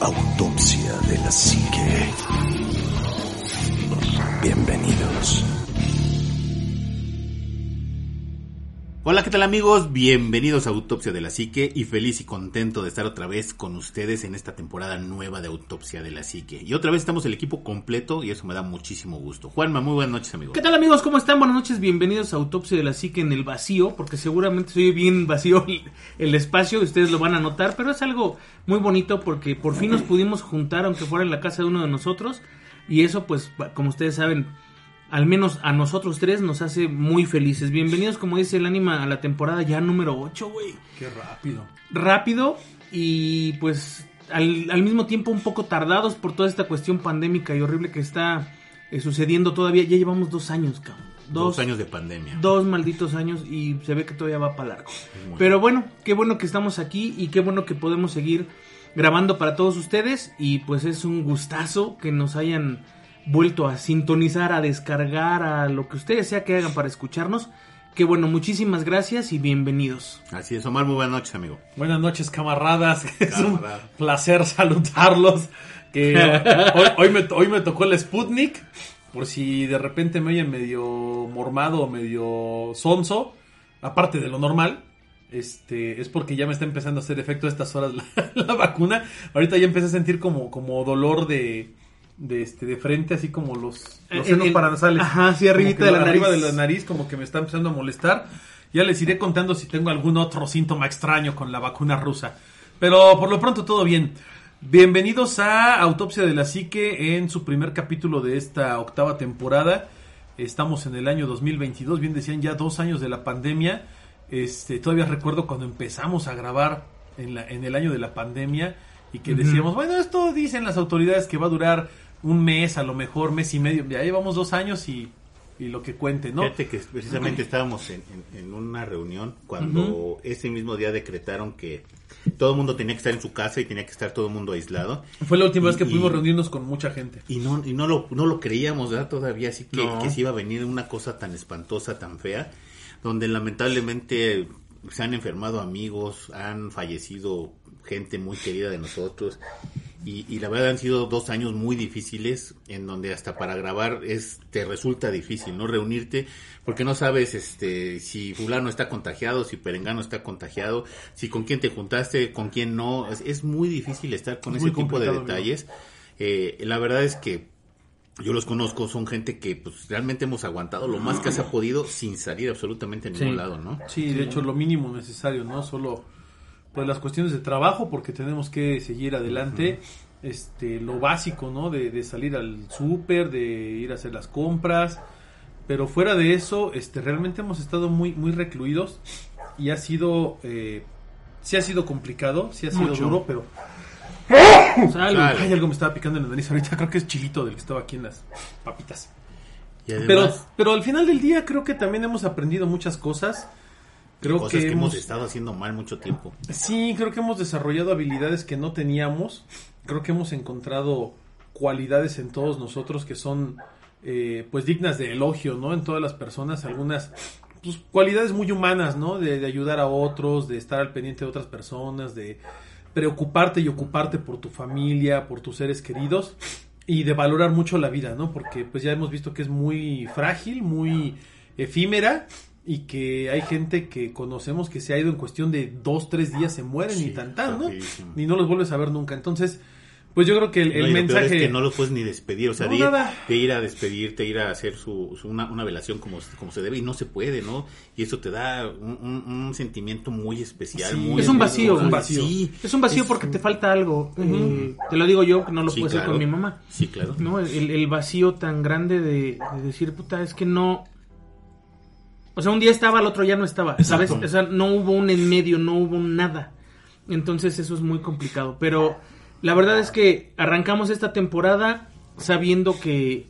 Autopsia de la Psique. Bienvenidos. Hola, ¿qué tal amigos? Bienvenidos a Autopsia de la Psique y feliz y contento de estar otra vez con ustedes en esta temporada nueva de Autopsia de la Psique. Y otra vez estamos el equipo completo y eso me da muchísimo gusto. Juanma, muy buenas noches, amigo. ¿Qué tal amigos? ¿Cómo están? Buenas noches, bienvenidos a Autopsia de la Psique en el vacío, porque seguramente soy bien vacío el espacio, ustedes lo van a notar, pero es algo muy bonito porque por fin nos pudimos juntar, aunque fuera en la casa de uno de nosotros, y eso pues, como ustedes saben, al menos a nosotros tres nos hace muy felices. Bienvenidos, como dice el ánima, a la temporada ya número 8, güey. Qué rápido. Rápido y pues al, al, mismo tiempo un poco tardados por toda esta cuestión pandémica y horrible que está eh, sucediendo todavía. Ya llevamos dos años, cabrón. Dos, dos, años de pandemia. Dos malditos años y se ve que todavía va para largo. Pero bueno, qué bueno que estamos aquí y qué bueno que podemos seguir grabando para todos ustedes y pues es un gustazo que nos hayan vuelto a sintonizar, a descargar, a lo que ustedes sea que hagan para escucharnos. Que bueno, muchísimas gracias y bienvenidos. Así es, Omar, muy buenas noches, amigo. Buenas noches, camaradas. Es un placer saludarlos. Que hoy, hoy, me, hoy me tocó el Sputnik. Por si de repente me oyen medio mormado o medio sonso. Aparte de lo normal. Este, es porque ya me está empezando a hacer efecto a estas horas la, la vacuna. Ahorita ya empecé a sentir como, como dolor de, de este de frente así como los, los senos el, paranasales ajá sí arribita de la arriba nariz. de la nariz como que me está empezando a molestar. Ya les iré contando si tengo algún otro síntoma extraño con la vacuna rusa. Pero por lo pronto todo bien. Bienvenidos a Autopsia de la Psique en su primer capítulo de esta octava temporada. Estamos en el año 2022 bien decían ya dos años de la pandemia. Este todavía recuerdo cuando empezamos a grabar en, la, en el año de la pandemia y que decíamos, uh -huh. bueno, esto dicen las autoridades que va a durar un mes, a lo mejor mes y medio. Ya llevamos dos años y, y lo que cuente, ¿no? Fíjate que precisamente estábamos en, en, en una reunión cuando uh -huh. ese mismo día decretaron que todo el mundo tenía que estar en su casa y tenía que estar todo el mundo aislado. Fue la última y, vez que pudimos reunirnos con mucha gente. Y no, y no, lo, no lo creíamos, ¿verdad? Todavía, así que, no. que se iba a venir una cosa tan espantosa, tan fea, donde lamentablemente se han enfermado amigos, han fallecido gente muy querida de nosotros y, y, la verdad han sido dos años muy difíciles en donde hasta para grabar es te resulta difícil no reunirte porque no sabes este si fulano está contagiado si perengano está contagiado si con quién te juntaste con quién no es, es muy difícil estar con es ese tipo de detalles eh, la verdad es que yo los conozco, son gente que pues realmente hemos aguantado lo más que se ha podido sin salir absolutamente a ningún sí. lado, ¿no? Sí, de hecho lo mínimo necesario, ¿no? Solo pues las cuestiones de trabajo porque tenemos que seguir adelante. Uh -huh. Este, lo básico, ¿no? De, de salir al súper, de ir a hacer las compras. Pero fuera de eso, este, realmente hemos estado muy, muy recluidos y ha sido, eh, sí ha sido complicado, sí ha sido Mucho. duro, pero Salud. Ay, algo me estaba picando en la nariz ahorita. Creo que es chilito del que estaba aquí en las papitas. Además, pero, pero al final del día creo que también hemos aprendido muchas cosas. Creo cosas que, que hemos, hemos estado haciendo mal mucho tiempo. Sí, creo que hemos desarrollado habilidades que no teníamos. Creo que hemos encontrado cualidades en todos nosotros que son eh, pues dignas de elogio, ¿no? En todas las personas, algunas pues, cualidades muy humanas, ¿no? De, de ayudar a otros, de estar al pendiente de otras personas, de preocuparte y ocuparte por tu familia, por tus seres queridos y de valorar mucho la vida, ¿no? Porque pues ya hemos visto que es muy frágil, muy efímera y que hay gente que conocemos que se ha ido en cuestión de dos, tres días se mueren Sí, y tan tan, ¿no? Ni no los vuelves a ver nunca. Entonces, pues yo creo que el, el No, y lo peor mensaje... es que no los puedes ni despedir, o sea, No, de, ir, de ir a despedirte, ir a hacer su, su- una, una velación como, como se debe y no se puede, ¿no? Y eso te da un, un- un sentimiento muy especial. Sí, muy Es un vacío, un vacío. Sí, Es un vacío es porque te falta algo. Eh, te lo digo yo, que no lo Sí, puedo hacer con mi mamá. Sí, claro. ¿no? El, el vacío tan grande de, de decir, puta, es que no... O sea, un día estaba, al otro ya no estaba, ¿sabes? O sea, no hubo un en medio, no hubo nada. Entonces eso es muy complicado. Pero la verdad es que arrancamos esta temporada sabiendo que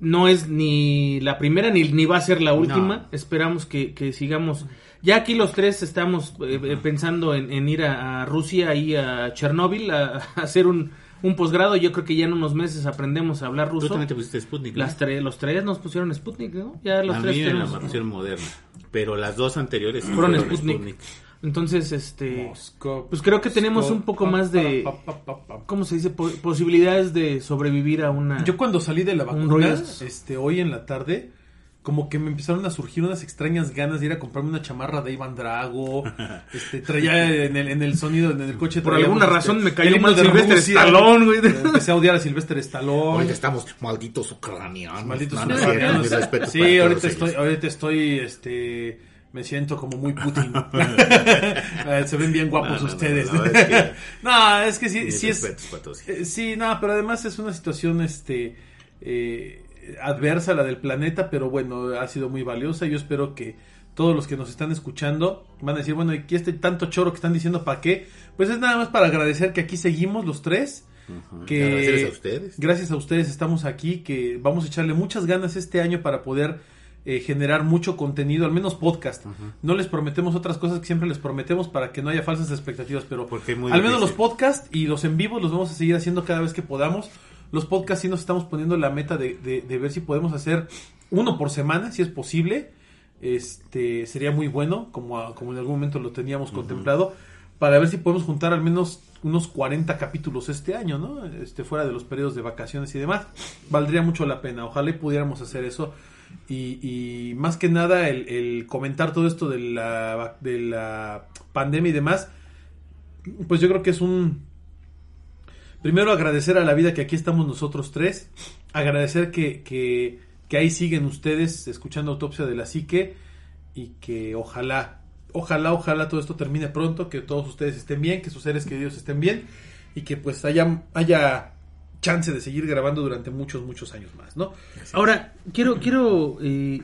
no es ni la primera ni, ni va a ser la última. Esperamos que, que, sigamos. Ya aquí los tres estamos eh, eh, pensando en, en ir a, a, Rusia y a Chernóbil a, a hacer un, un posgrado. Yo creo que ya en unos meses aprendemos a hablar ruso. Tú también te pusiste Sputnik. Las tres, los tres nos pusieron Sputnik, ¿no? Ya los a tres mí tenemos- la pusieron moderna. Pero las dos anteriores fueron fueron Sputnik. Entonces, este, Moscú, pues creo que tenemos un poco más de, pa, pa, pa, pa, pa. ¿cómo se dice? Po- posibilidades de sobrevivir a una... Yo cuando salí de la Un vacuna, este, hoy en la tarde, como que me empezaron a surgir unas extrañas ganas de ir a comprarme una chamarra de Iván Drago. este, traía en el, en el sonido, en el coche. Por alguna este, razón me el cayó mal Silvestre. Stallone, güey. Empecé a odiar a Silvestre Stallone. Ahorita estamos malditos ucranianos. Malditos No, no ucranianos. mis respetos Sí, ahorita ellos. estoy, ahorita estoy, este, me siento como muy Putin. Eh, Se ven bien guapos No, no, no, ustedes. no, es que- No, es que sí, sí es, eh, Sí, no, pero además es una situación este eh, adversa la del planeta, pero bueno, ha sido muy valiosa. Yo espero que todos los que nos están escuchando van a decir, bueno, ¿y aquí este tanto choro que están diciendo para qué? Pues es nada más para agradecer que aquí seguimos los tres. Que Agradecerles a ustedes. gracias a ustedes estamos aquí, que vamos a echarle muchas ganas este año para poder eh, generar mucho contenido, al menos podcast. No les prometemos otras cosas que siempre les prometemos para que no haya falsas expectativas, pero Porque es muy al menos los podcasts y los en vivos los vamos a seguir haciendo cada vez que podamos. Los podcasts sí nos estamos poniendo la meta de, de- de ver si podemos hacer uno por semana, si es posible. Este sería muy bueno, como, como en algún momento lo teníamos contemplado, para ver si podemos juntar al menos unos 40 capítulos este año, ¿no? Este, fuera de los periodos de vacaciones y demás. Valdría mucho la pena. Ojalá y pudiéramos hacer eso. Y, y más que nada el, el comentar todo esto de la, de la pandemia y demás, pues yo creo que es un... Primero agradecer a la vida que aquí estamos nosotros tres, agradecer que, que, que ahí siguen ustedes escuchando Autopsia de la Psique y que ojalá, ojalá, ojalá todo esto termine pronto, que todos ustedes estén bien, que sus seres queridos estén bien y que pues haya, haya chance de seguir grabando durante muchos, muchos años más, ¿no? Ahora, quiero, quiero eh,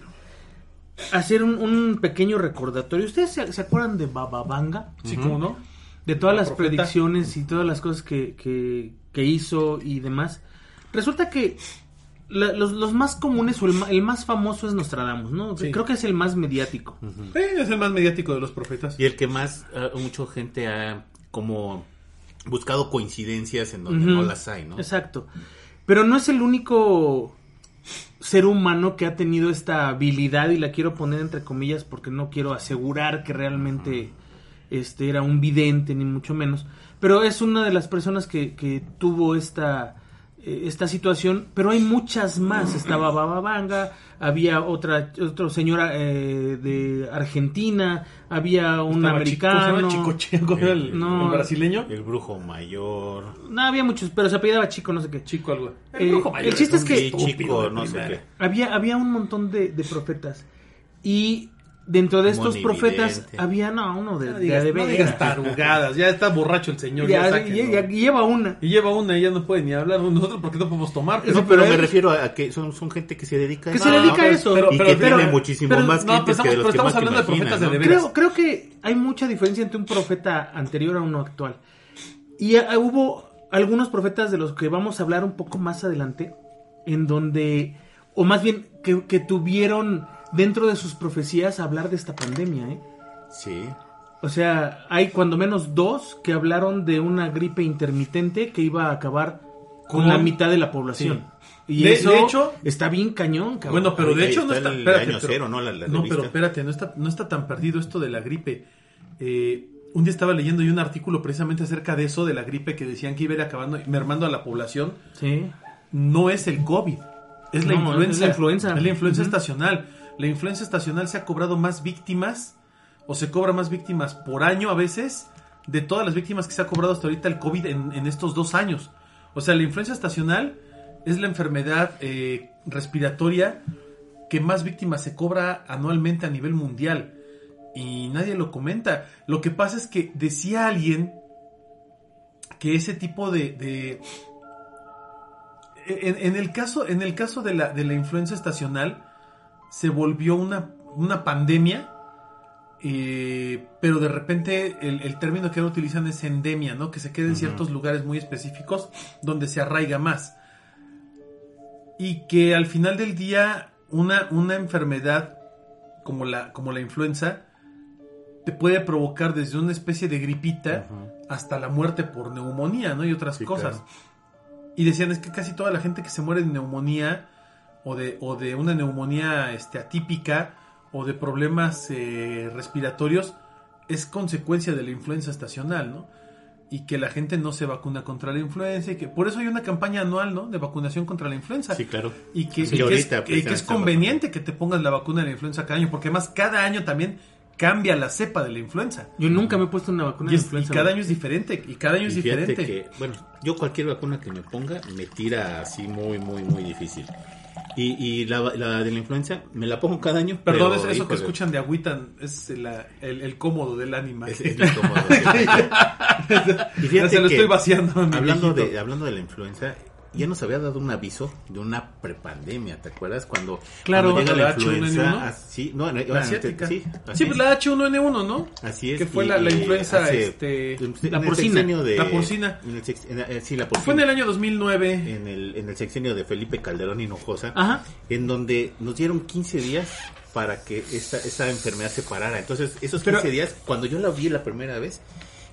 hacer un, un pequeño recordatorio. ¿Ustedes se, se acuerdan de Bababanga? Sí, como no? De todas La las profeta. predicciones y todas las cosas que, que, que hizo y demás. Resulta que la- los, los más comunes o el, ma- el más famoso es Nostradamus, ¿no? Sí. Creo que es el más mediático. Eh, es el más mediático de los profetas. Y el que más, eh, mucha gente ha como buscado coincidencias en donde no las hay, ¿no? Exacto. Pero no es el único ser humano que ha tenido esta habilidad y la quiero poner entre comillas porque no quiero asegurar que realmente este era un vidente ni mucho menos, pero es una de las personas que, que tuvo esta eh, esta situación, pero hay muchas más. Estaba Baba Vanga, había otra otra señora eh, de Argentina, había un Estaba Chico- ¿cómo se americano. llama? Chico Chico, ¿era el, No. el brasileño? El brujo mayor. No, había muchos, pero se apellidaba Chico, no sé qué. Chico algo. Eh, el chiste es que- Sí, estúpido chico, no sé qué. Había, había un montón de, de profetas. Y dentro de estos profetas había, no, uno de, No de, digas, de no veras. digas tarugadas, ya está borracho el señor. Ya, Ya, sáquenlo. ya- ya lleva una. Y lleva una y ya no puede ni hablar. Nosotros porque no podemos tomar. No, pero me refiero a que son, son gente que se dedica a Que eso. se dedica a pero- eso. pero- y pero- que pero- tiene muchísimo pero- más no, pero que los pero que estamos hablando de imaginas, profetas de ¿no? de veras. Creo, creo que hay mucha diferencia entre un profeta anterior a uno actual. Y ah, hubo algunos profetas de los que vamos a hablar un poco más adelante, en donde, o más bien, que, que tuvieron dentro de sus profecías hablar de esta pandemia, ¿eh? Sí. O sea, hay cuando menos dos que hablaron de una gripe intermitente que iba a acabar con la mitad de la población. Y De- eso de hecho- está bien cañón, cabrón. Bueno, pero de hecho no está el espérate, año pero- cero, ¿no? La- la no, revista. pero espérate, no está, no está tan perdido esto de la gripe. Eh, un día estaba leyendo yo un artículo precisamente acerca de eso, de la gripe, que decían que iba a ir acabando, mermando a la población. Sí. No es el COVID, es la influenza. es la influenza. Es la influenza estacional. La influenza estacional se ha cobrado más víctimas, o se cobra más víctimas por año a veces, de todas las víctimas que se ha cobrado hasta ahorita el COVID en, estos dos años. O sea, la influenza estacional es la enfermedad eh, respiratoria que más víctimas se cobra anualmente a nivel mundial. Y nadie lo comenta. Lo que pasa es que decía alguien que ese tipo de... de- en, en el caso, en el caso de, la, de la influenza estacional, se volvió una, una pandemia eh, pero de repente el, el término que ahora utilizan es endemia, ¿no? Que se queda en ciertos lugares muy específicos donde se arraiga más. Y que al final del día una, una enfermedad como la, como la influenza te puede provocar desde una especie de gripita hasta la muerte por neumonía, ¿no? Y otras Sí, cosas. claro. Y decían, es que casi toda la gente que se muere de neumonía o de, o de una neumonía este, atípica o de problemas eh, respiratorios es consecuencia de la influenza estacional, ¿no? Y que la gente no se vacuna contra la influenza y que por eso hay una campaña anual, ¿no? De vacunación contra la influenza. Sí, claro. Y que, Sí, y que ahorita, es, y que conveniente que te pongas la vacuna de la influenza cada año, porque además cada año también cambia la cepa de la influenza. Yo nunca me he puesto una vacuna Y, de es- y influenza. cada güey. año es diferente, y cada año es Y diferente. que, bueno, yo cualquier vacuna que me ponga me tira así muy, muy, muy difícil. Y, y la, la de la influenza me la pongo cada año. Perdón, pero, es eso que escuchan de agüita es la- el, el cómodo del ánima. Es, es bien cómodo. y fíjate se lo que, estoy vaciando. hablando viejito. de, hablando de la influenza, ya nos había dado un aviso de una prepandemia, ¿te acuerdas? Cuando, Claro, cuando llega la la H1N1. influenza, así, no, no, La asiática. Sí, Sí, así, pues la H1N1, ¿no? así es. que fue y- la- la influenza, hace- este, en la porcina, de- la porcina. en el en la- eh, sí, la porcina. Fue en el año 2009. en el, en el sexenio de Felipe Calderón Hinojosa, Ajá. en donde nos dieron 15 días para que esta, esta enfermedad se parara. Entonces, esos 15 Pero- días, cuando yo la vi la primera vez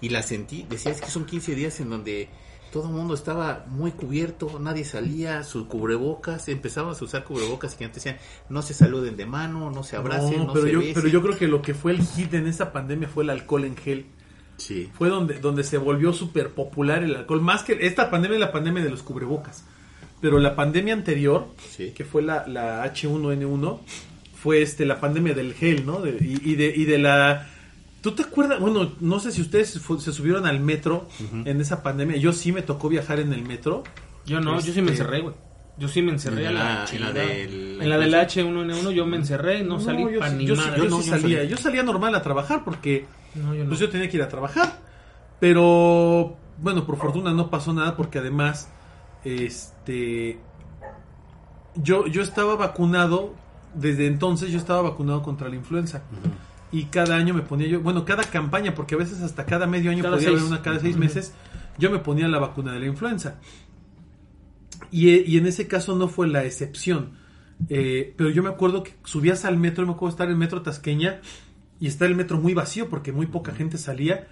y la sentí, decía, es que son 15 días en donde todo el mundo estaba muy cubierto, nadie salía, sus cubrebocas, empezábamos a usar cubrebocas y que antes decían, no se saluden de mano, no se abracen, no, pero, se yo, besen. pero yo creo que lo que fue el hit en esa pandemia fue el alcohol en gel. Sí, Fue donde, donde se volvió súper popular el alcohol. Más que esta pandemia es la pandemia de los cubrebocas. Pero la pandemia anterior, Sí. que fue la, la H1N1, fue este la pandemia del gel, ¿no? De- y, y de, y de la... ¿Tú te acuerdas? Bueno, no sé si ustedes se subieron al metro en esa pandemia. Yo sí me tocó viajar en el metro. Yo no, yo sí me Este, encerré, güey. Yo sí me encerré En la- la, en la chingada. del- En la del H1N1 yo me encerré, no, salí yo, para sí- yo sí- madre. yo Yo no, sí yo no salía. salí. Yo salía normal a trabajar porque No, yo no. pues yo tenía que ir a trabajar. Pero bueno, por fortuna no pasó nada porque además este yo yo estaba vacunado desde entonces yo estaba vacunado contra la influenza. Y cada año me ponía yo, bueno, cada campaña, porque a veces hasta cada medio año Cada podía seis. haber una cada seis meses, yo me ponía la vacuna de la influenza. Y, y en ese caso no fue la excepción. Eh, pero yo me acuerdo que subías al metro, me acuerdo estar en el metro Tasqueña y está el metro muy vacío porque muy poca gente salía.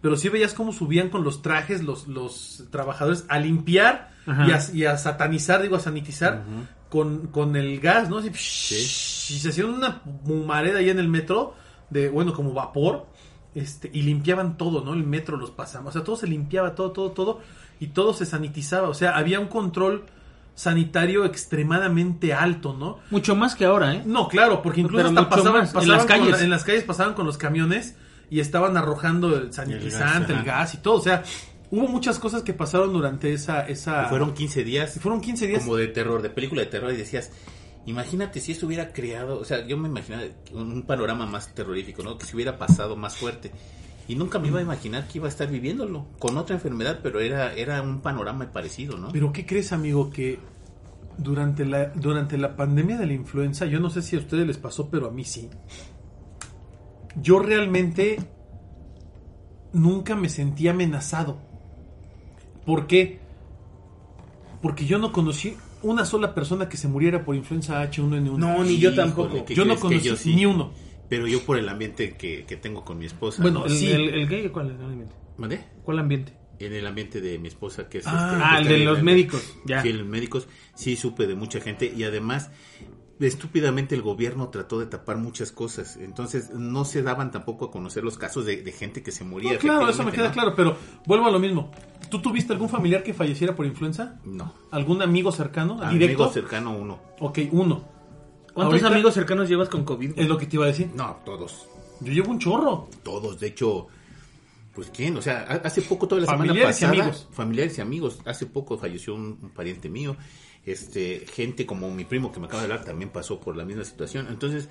Pero sí veías cómo subían con los trajes los, los trabajadores a limpiar y a, y a satanizar, digo, a sanitizar con, con el gas, ¿no? Así, Y se hacían una humareda ahí en el metro, de bueno, como vapor, este, y limpiaban todo, ¿no? El metro los pasamos, o sea, todo se limpiaba, todo, todo, todo, y todo se sanitizaba, o sea, había un control sanitario extremadamente alto, ¿no? Mucho más que ahora, ¿eh? No, claro, porque incluso Pero hasta mucho pasaban, más, en pasaban las con calles. la- en las calles pasaban con los camiones y estaban arrojando el sanitizante, el gas, y todo, o sea, hubo muchas cosas que pasaron durante esa... esa Y fueron 15 días y fueron 15 días. como de terror, de película de terror, y decías, imagínate si eso hubiera creado, o sea, yo me imaginaba un, panorama más terrorífico, ¿no? Que se hubiera pasado más fuerte. Y nunca me iba a imaginar que iba a estar viviéndolo con otra enfermedad, pero era, era un panorama parecido, ¿no? Pero ¿qué crees, amigo? Que durante la, durante la pandemia de la influenza, yo no sé si a ustedes les pasó, pero a mí sí. Yo realmente nunca me sentí amenazado. ¿Por qué? Porque yo no conocí una sola persona que se muriera por influenza H1N1. No, ni yo tampoco. ¿qué yo no sí? ni uno. Pero yo por el ambiente que, que tengo con mi esposa. Bueno, ¿no? ¿El, sí. el, el gay cuál es el ambiente? ¿Mandé? ¿Cuál ambiente? En el ambiente de mi esposa, que es Ah, este, Ah, el de los médicos, ya. Sí, los médicos, sí supe de mucha gente y además estúpidamente el gobierno trató de tapar muchas cosas, entonces no se daban tampoco a conocer los casos de, de gente que se moría. No, claro, eso me queda ¿no? claro, pero vuelvo a lo mismo. ¿Tú tuviste algún familiar que falleciera por influenza? No, ¿Algún amigo cercano? ¿Directo? amigo cercano uno. Ok, uno. ¿Cuántos Ahorita- amigos cercanos llevas con COVID? Es lo que te iba a decir. No, todos, Yo llevo un chorro. todos, de hecho, pues quién, o sea, ha- hace poco toda la Familiares y semana pasada, amigos. familiares y amigos, hace poco falleció un, un pariente mío, este, gente como mi primo que me acaba de hablar también pasó por la misma situación, entonces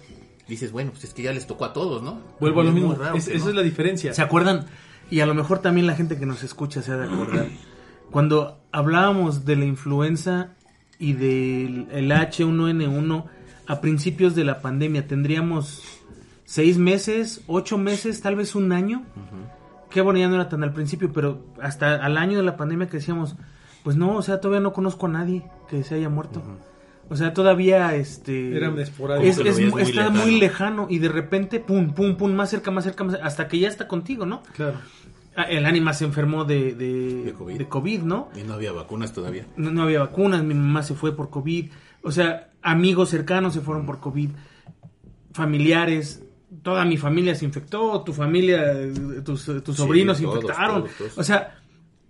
dices, bueno, pues es que ya les tocó a todos, ¿no? Vuelvo a lo mismo. raro Es- que esa es la diferencia. ¿Se acuerdan? Y a lo mejor también la gente que nos escucha se ha de acordar. Cuando hablábamos de la influenza y del el H1N1 a principios de la pandemia, tendríamos seis meses, ocho meses, tal vez un año. Qué bueno, ya no era tan al principio, pero hasta al año de la pandemia que decíamos, pues no, o sea, todavía no conozco a nadie que se haya muerto. O sea, todavía este Eran esporádicos. es, es muy está lejano. muy lejano y de repente pum pum pum más cerca más cerca más cerca, hasta que ya está contigo, ¿no? Claro. Ah, El ánima se enfermó de, de, De COVID. de COVID, ¿no? Y no había vacunas todavía. no, no había vacunas, mi mamá se fue por COVID, o sea, amigos cercanos se fueron por COVID, familiares, toda mi familia se infectó, tu familia, eh, tus, tus Sí, sobrinos se infectaron, todos, todos. o sea,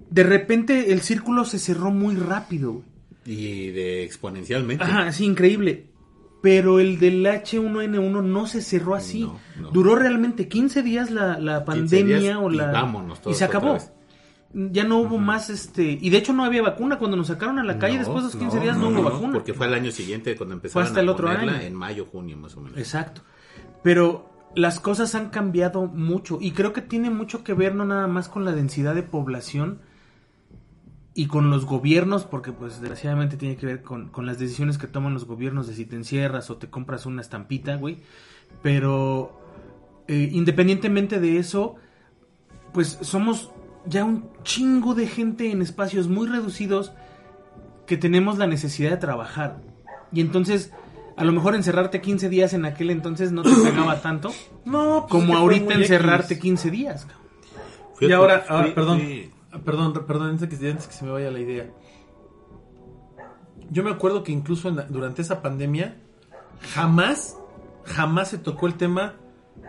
de repente el círculo se cerró muy rápido, güey. Y de exponencialmente. Ajá, sí, increíble. Pero el del H1N1 no se cerró así. No, no. Duró realmente 15 días la, la 15 pandemia días o y la vámonos y todos se acabó. Ya no hubo más este y de hecho no había vacuna cuando nos sacaron a la calle No, después de esos 15 días no, hubo vacuna. Porque fue al año siguiente cuando empezaron hasta el otro ponerla año. en mayo, junio más o menos. Exacto. Pero las cosas han cambiado mucho y creo que tiene mucho que ver no nada más con la densidad de población y con los gobiernos, porque pues desgraciadamente tiene que ver con, con las decisiones que toman los gobiernos de si te encierras o te compras una estampita, güey. Pero eh, independientemente de eso, pues somos ya un chingo de gente en espacios muy reducidos que tenemos la necesidad de trabajar. Y entonces, a lo mejor encerrarte 15 días en aquel entonces no te pegaba tanto No, pues es como ahorita encerrarte X. 15 días. cabrón. Y ahora, ah, perdón, perdón, perdón, antes que, antes que se me vaya la idea. Yo me acuerdo que incluso la- durante esa pandemia jamás, jamás se tocó el tema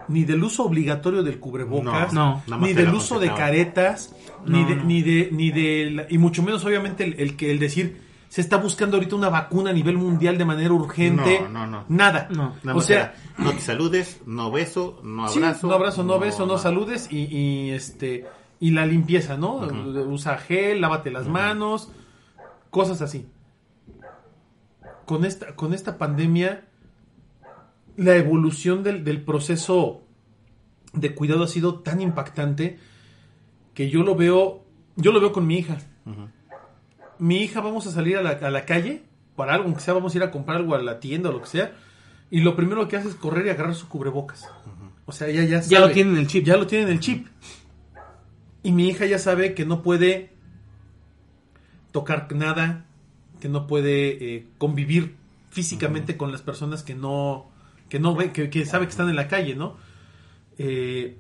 ni del uso obligatorio del cubrebocas, No, ni del uso de caretas, ni, de, no. ni de, ni de, y mucho menos obviamente el, el que el decir se está buscando ahorita una vacuna a nivel mundial de manera urgente, No, no, no. nada, No. Nada o sea, no te saludes, no beso, no Sí, abrazo. no abrazo, no, beso, no saludes y, y, este y la limpieza, ¿no? Usa gel, lávate las manos, cosas así. Con esta, con esta pandemia, la evolución del, del proceso de cuidado ha sido tan impactante que yo lo veo, yo lo veo con mi hija. Mi hija vamos a salir a la, a la calle para algo, aunque sea vamos a ir a comprar algo a la tienda o lo que sea, y lo primero que hace es correr y agarrar su cubrebocas. O sea, ya Ya sabe. lo tiene en el chip. Ya lo tiene en el chip. Y mi hija ya sabe que no puede tocar nada, que no puede eh, convivir físicamente con las personas que no que no ve, que, que sabe que están en la calle, ¿no? Eh,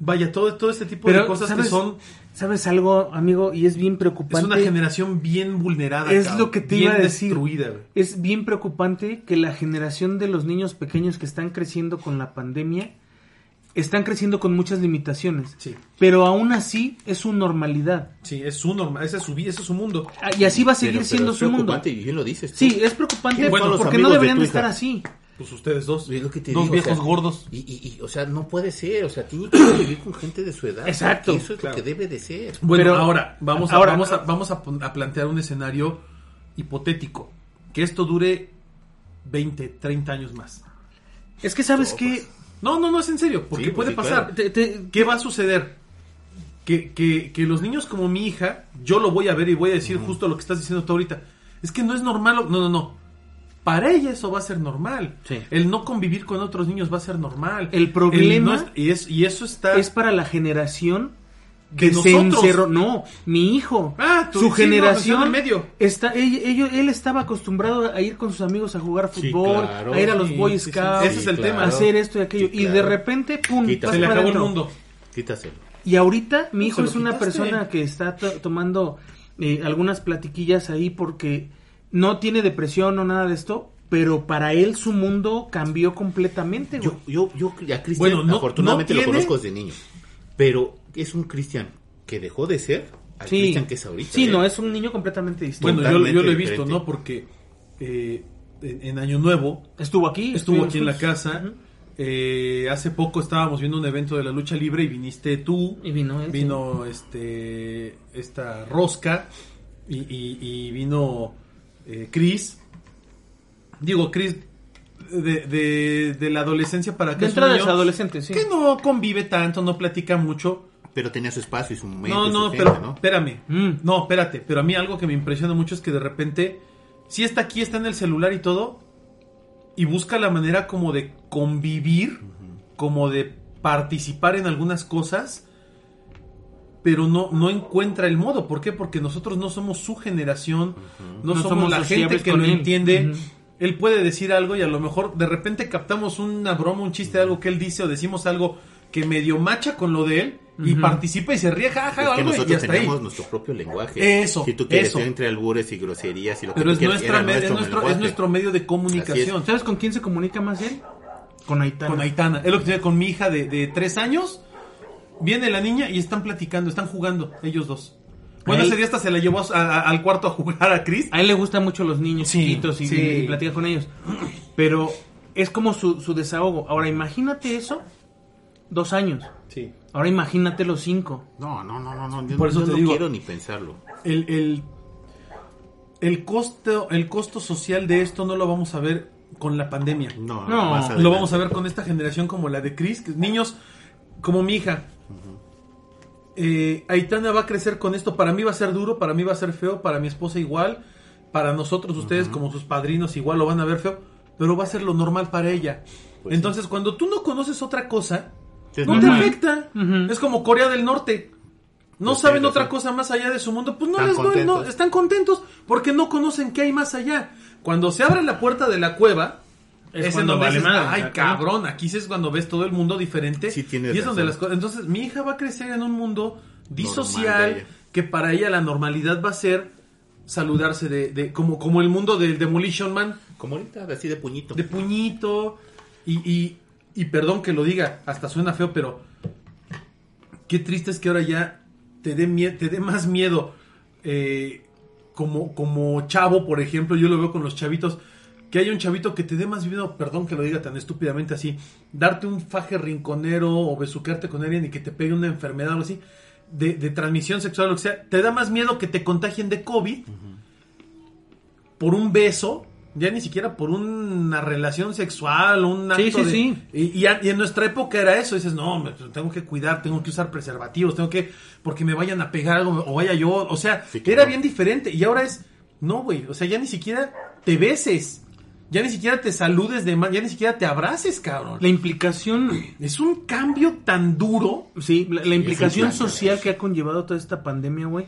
vaya, todo, todo este tipo de cosas ¿sabes, que son ¿sabes algo, amigo? Y es bien es preocupante. una generación bien vulnerada. Es cabrón, lo que te bien iba a decir. destruida, güey. Es bien preocupante que la generación de los niños pequeños que están creciendo con la pandemia están creciendo con muchas limitaciones. Sí, Pero aún así es su normalidad. sí, es su normal, ese es su vida, ese es su mundo. Ah, Y así va a seguir Pero- pero siendo es su mundo. preocupante, y bien lo dices. tú. Sí, es preocupante ¿Quién fueron los porque no amigos de deberían tu de hija? estar así. Pues ustedes dos, Es lo que te dos digo, o viejos sea, gordos. Y, y- y, o sea, no puede ser, o sea, tiene que convivir con gente de su edad. Exacto, Eso es claro. lo que debe de ser. Bueno, Pero- ahora vamos a, vamos a, vamos a, pon- a plantear un escenario hipotético. Que esto dure 20, 30 años más. Es que sabes que. No, no, no es en serio, porque Sí, puede sí, pasar. claro. te- te- ¿Qué va a suceder? Que, que, que los niños como mi hija, yo lo voy a ver y voy a decir justo lo que estás diciendo tú ahorita. Es que no es normal. No, no, no. Para ella eso va a ser normal. Sí. El no convivir con otros niños va a ser normal. El problema no es- y, es- y eso está... es para la generación Que que se nosotros. encerró. No, mi hijo. Ah, tú- su sí, no, generación. está en medio. Está, él, él estaba acostumbrado a ir con sus amigos a jugar Sí, fútbol, claro, a ir a los sí, Boy sí, sí. Scouts, Ese es el tema. a hacer esto y aquello. Sí, Y de repente, pum, Se le acabó el mundo. Quítaselo. Y ahorita mi No, hijo es una quitaste. persona que está to- tomando eh, algunas platiquillas ahí porque no tiene depresión o nada de esto, pero para él su mundo cambió completamente. güey. Yo, yo, yo a Cristian, Bueno, no- afortunadamente no lo conozco desde niño. Pero es un Cristian que dejó de ser al sí, Cristian que es ahorita. sí, ¿eh? no, es un niño completamente distinto. Bueno, yo, yo lo he visto, diferente. ¿no? Porque eh, en, en Año Nuevo Estuvo aquí. estuvo aquí en la casa. Eh, hace poco estábamos viendo un evento de la lucha libre y viniste tú. Y vino él, Vino este esta rosca y, y- y vino eh, Chris. Digo, Chris de, de- de la adolescencia para acá. De es un entrada niño es adolescente, sí. Que no convive tanto, no platica mucho. Pero tenía su espacio y su momento. No, no, gente, pero ¿no? espérame. Mm. No, espérate. Pero a mí algo que me impresiona mucho es que de repente, si está aquí, está en el celular y todo, y busca la manera como de convivir, como de participar en algunas cosas, pero no, no encuentra el modo. ¿Por qué? Porque nosotros no somos su generación, no, No somos, somos la gente que lo él. entiende. Él puede decir algo y a lo mejor de repente captamos una broma, un chiste de algo que él dice o decimos algo que medio macha con lo de él y participa y se ríe, jaja, Es que algo, y nosotros hasta ahí. tenemos nuestro propio lenguaje. Eso, Si tú quieres, eso. entre albures y groserías y lo que Pero tú es, quieras, nuestra era me- es, nuestro, es nuestro medio de comunicación. ¿Sabes con quién se comunica más él? Con Aitana. Con Aitana. Es lo que tiene con mi hija de, de tres años. Viene la niña y están platicando, están jugando, ellos dos. Bueno, A él- ese día hasta se la llevó a- a- al cuarto a jugar a Chris. A él le gustan mucho los niños Sí, chiquitos y, sí. y platica con ellos. Pero es como su, su desahogo. Ahora imagínate eso, dos años. Sí. Ahora imagínate los cinco. No, no, no, no, no. Yo, Por eso yo te no digo- quiero ni pensarlo. El, el, el costo, el costo social de esto no lo vamos a ver con la pandemia. No, No, más lo vamos a ver con esta generación como la de Chris, que niños como mi hija. Eh, Aitana va a crecer con esto. Para mí va a ser duro, para mí va a ser feo, para mi esposa igual, para nosotros, ustedes como sus padrinos igual lo van a ver feo, pero va a ser lo normal para ella. Pues Entonces, cuando tú no conoces otra cosa, No te afecta. Es como Corea del Norte. No Pues saben sí, otra sí. cosa más allá de su mundo, pues no Están les duele, no, están contentos porque no conocen qué hay más allá. Cuando se abre la puerta de la cueva, Es es, en cuando donde vale dices, madre, ay cabrón, aquí es cuando ves todo el mundo diferente. Sí, y es donde las cosas. Entonces, mi hija va a crecer en un mundo disocial que para ella la normalidad va a ser saludarse de, de- como, como el mundo del Demolition Man, Como ahorita, así de puñito. de puñito y, y, y perdón que lo diga, hasta suena feo, pero qué triste es que ahora ya te dé mie- te dé más miedo eh, como, como chavo, por ejemplo, yo lo veo con los chavitos, que haya un chavito que te dé más miedo, perdón que lo diga tan estúpidamente así, darte un faje rinconero o besuquearte con alguien y que te pegue una enfermedad o algo así, de, de transmisión sexual o lo que sea, te da más miedo que te contagien de COVID por un beso, ya ni siquiera por una relación sexual, un acto Sí, sí, de- sí. Y, y a- y en nuestra época era eso, dices, no, me tengo que cuidar, tengo que usar preservativos, tengo que, porque me vayan a pegar algo, o vaya yo, o sea, Sí, era claro. bien diferente, y ahora es, no, güey, o sea, ya ni siquiera te beses, ya ni siquiera te saludes de más, ya ni siquiera te abraces, cabrón. La implicación, Es un cambio tan duro. sí, la, la implicación social que ha conllevado toda esta pandemia, güey,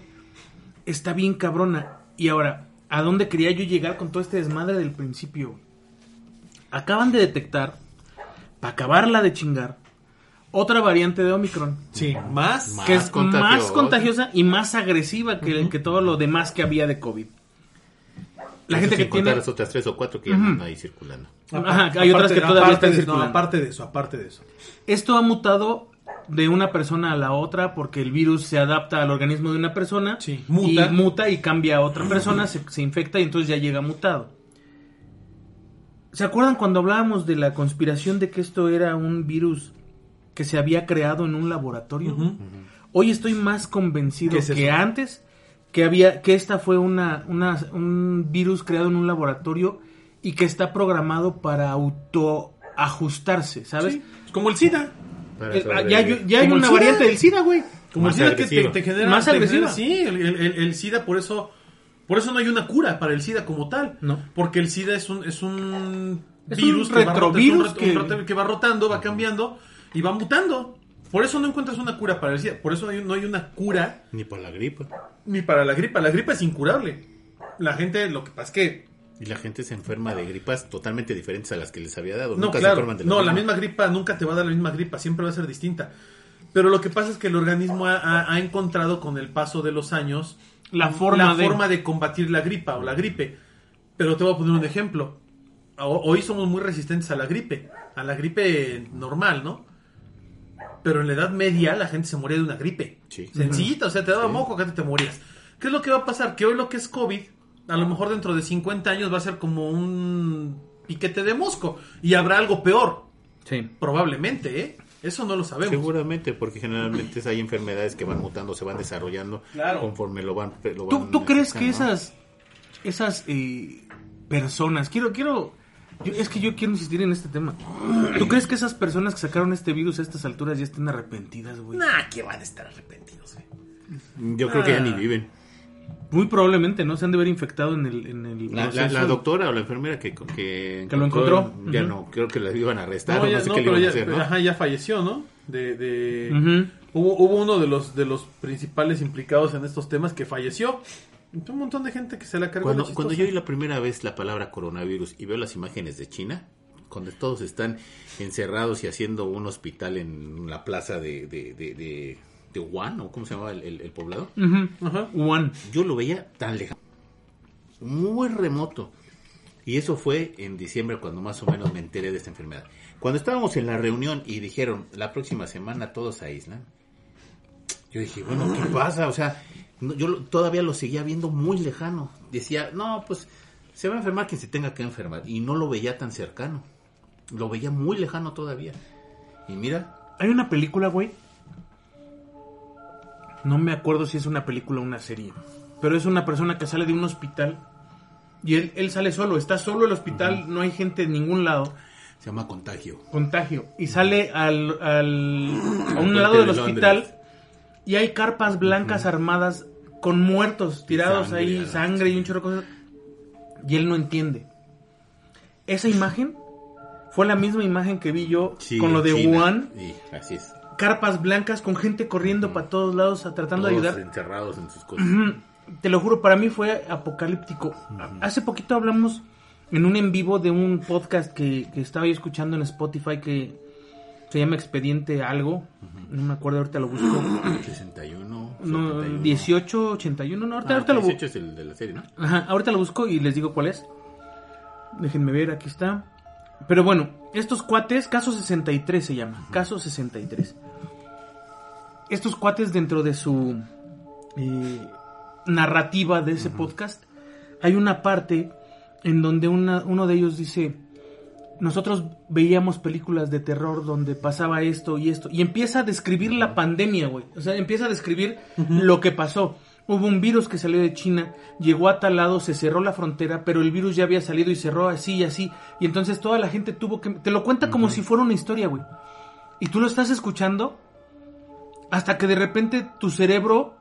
está bien cabrona. Y ahora, ¿a dónde quería yo llegar con todo este desmadre del principio? Acaban de detectar, para acabarla de chingar, otra variante de Omicron. Sí, más. Más que es más contagiosa. contagiosa y más agresiva que, que todo lo demás que había de COVID. La Eso gente que tiene... las otras tres o cuatro que ya andan ahí circulando. Ajá, hay otras que todavía están de, no, circulando. aparte de eso, aparte de eso. Esto ha mutado de una persona a la otra porque el virus se adapta al organismo de una persona Sí, muta. y muta y cambia a otra persona, se, se infecta y entonces ya llega mutado. ¿Se acuerdan cuando hablábamos de la conspiración de que esto era un virus que se había creado en un laboratorio? Hoy estoy más convencido ¿Qué es que antes que había que esta fue una, una- un virus creado en un laboratorio y que está programado para autoajustarse, ¿sabes? Sí, como el SIDA. Para El- sobrevivir. ya, hay- ya hay una SIDA. variante del SIDA, güey. Como el SIDA que te, genera. Más agresiva. sí, el, el- el- el SIDA, por eso. Por eso no hay una cura para el SIDA como tal. No. Porque el SIDA es un, es un Es virus un que, va rotando, retrovirus es un ret- un que- va rotando, va cambiando y va mutando. Por eso no encuentras una cura para el SIDA. Por eso no hay, no hay una cura Ni por la gripa. ni para la gripa. La gripa es incurable. La gente, lo que pasa es que Y la gente se enferma de gripas totalmente diferentes a las que les había dado. No, Nunca claro. de no, la misma. misma gripa nunca te va a dar la misma gripa, siempre va a ser distinta. Pero lo que pasa es que el organismo ha, ha- ha encontrado con el paso de los años La forma la de- forma de combatir la gripa o la gripe. Pero te voy a poner un ejemplo. Ho- Hoy somos muy resistentes a la gripe, a la gripe normal, ¿no? Pero en la Edad Media la gente se moría de una gripe. Sí. Sencillita, o sea, te daba Sí. moco, acá te morías. ¿Qué es lo que va a pasar? Que hoy lo que es COVID, a lo mejor dentro de 50 años va a ser como un piquete de mosco. Y habrá algo peor. Sí. Probablemente, ¿eh? Eso no lo sabemos. Seguramente, porque generalmente hay enfermedades que van mutando, se van desarrollando Claro. conforme lo van. Lo ¿Tú, van tú crees que esas esas eh, personas, quiero quiero yo- es que yo quiero insistir en este tema. ¿Tú crees que esas personas que sacaron este virus a estas alturas ya estén arrepentidas, güey? Nah, que van a estar arrepentidos, güey. Yo creo que ya Ah. ni viven. Muy probablemente, ¿no? Se han de haber infectado en el... En el la, la, la, doctora o la enfermera que, que, que lo encontró. Ya uh -huh. no, creo que la iban a arrestar. No, no, ya, sé no, qué le pero iban ya, a hacer, ¿no? ajá, ya falleció, ¿no? De, de... Uh -huh. hubo, hubo uno de los, de los principales implicados en estos temas que falleció. Un montón de gente que se la cargó. Cuando, cuando yo oí la primera vez la palabra coronavirus y veo las imágenes de China, cuando todos están encerrados y haciendo un hospital en la plaza de, de, de, de, de Wuhan, ¿o cómo se llamaba el, el, el poblado? Uh -huh. One. Yo lo veía tan lejano, muy remoto. Y eso fue en diciembre cuando más o menos me enteré de esta enfermedad. Cuando estábamos en la reunión y dijeron, la próxima semana todos se aíslan, yo dije, bueno, ¿qué pasa? O sea, yo todavía lo seguía viendo muy lejano. Decía, no, pues se va a enfermar quien se tenga que enfermar. Y no lo veía tan cercano. Lo veía muy lejano todavía. Y mira, Hay una película, güey. No me acuerdo si es una película o una serie. Pero es una persona que sale de un hospital. Y él, él sale solo, está solo el hospital, no hay gente en ningún lado. se llama contagio. Contagio. Y sale al, al- a un lado del de hospital. Londres. Y hay carpas blancas armadas con muertos tirados sangre, ahí, ah, sangre y un chorro de cosas. Y él no entiende. Esa imagen fue la misma imagen que vi yo Sí, con lo de China. Wuhan. Sí, así es. Carpas blancas con gente corriendo para todos lados tratando de ayudar. encerrados en sus cosas. Ujú. Te lo juro, para mí fue apocalíptico. Hace poquito hablamos en un en vivo de un podcast que, que estaba yo escuchando en Spotify que se llama Expediente Algo. No me acuerdo, ahorita lo busco. 61, No, 71. 18, 81, no, ahorita, Ah, ahorita lo bu- 18 es el de la serie, ¿no? Ajá, ahorita lo busco y les digo cuál es. Déjenme ver, aquí está. Pero bueno, estos cuates, caso 63 se llama, caso 63. Estos cuates dentro de su eh, narrativa de ese podcast, hay una parte en donde una- uno de ellos dice, nosotros veíamos películas de terror donde pasaba esto y esto, y empieza a describir la pandemia, güey. O sea, empieza a describir lo que pasó. Hubo un virus que salió de China, llegó a tal lado, se cerró la frontera, pero el virus ya había salido y cerró así y así. Y entonces toda la gente tuvo que... Te lo cuenta como si fuera una historia, güey. Y tú lo estás escuchando hasta que de repente tu cerebro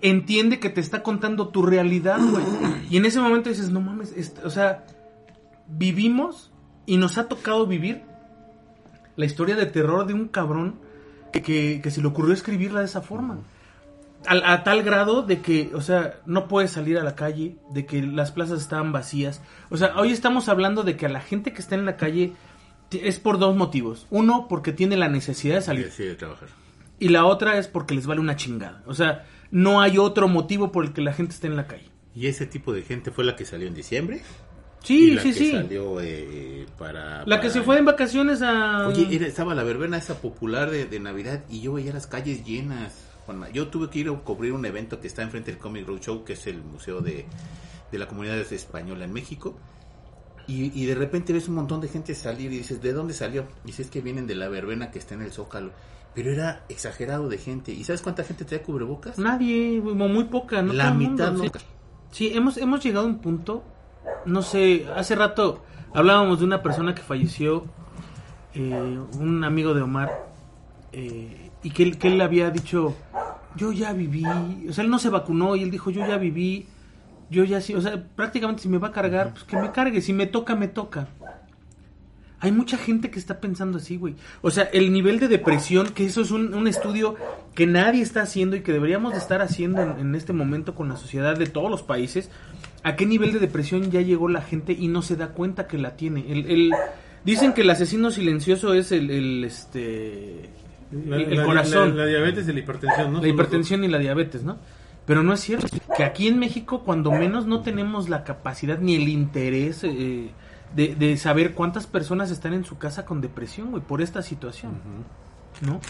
entiende que te está contando tu realidad, güey. Y en ese momento dices, no mames, o sea, vivimos y nos ha tocado vivir la historia de terror de un cabrón que, que, que se le ocurrió escribirla de esa forma. A, a tal grado de que, o sea, no puedes salir a la calle, de que las plazas estaban vacías. O sea, hoy estamos hablando de que a la gente que está en la calle es por dos motivos. Uno, porque tiene la necesidad de Y salir. de trabajar. Y la otra es porque les vale una chingada. O sea, no hay otro motivo por el que la gente esté en la calle. Y ese tipo de gente fue la que salió en diciembre. y Sí, la sí, que sí. salió eh, para... La que se fue en vacaciones a... Oye, era- estaba la verbena esa popular de, de Navidad y yo veía las calles llenas. Yo tuve que ir a cubrir un evento que está enfrente del Comic Roadshow, que es el museo de, de la comunidad española en México. Y, y de repente ves un montón de gente salir y dices, ¿de dónde salió? Y dices que vienen de la verbena que está en el Zócalo. Pero era exagerado de gente. ¿Y sabes cuánta gente traía cubrebocas? Nadie, muy poca, ¿no? la mitad mundo, no. sí. Sí, hemos, hemos llegado a un punto, no sé, hace rato hablábamos de una persona que falleció, eh, un amigo de Omar, eh, y que él, que él había dicho, yo ya viví, o sea, él no se vacunó y él dijo, yo ya viví, yo ya sí, o sea, prácticamente si me va a cargar, pues que me cargue, si me toca, me toca. Hay mucha gente que está pensando así, güey. O sea, el nivel de depresión, que eso es un, un estudio que nadie está haciendo y que deberíamos de estar haciendo en, en este momento con la sociedad de todos los países. ¿A qué nivel de depresión ya llegó la gente y no se da cuenta que la tiene? El, dicen que el asesino silencioso es el, el, este, La, el, la- corazón. La, la diabetes y la hipertensión, ¿no? La hipertensión y la diabetes, ¿no? Pero no es cierto. Que aquí en México, cuando menos no tenemos la capacidad ni el interés eh, de, de saber cuántas personas están en su casa con depresión, güey, por esta situación, ¿no?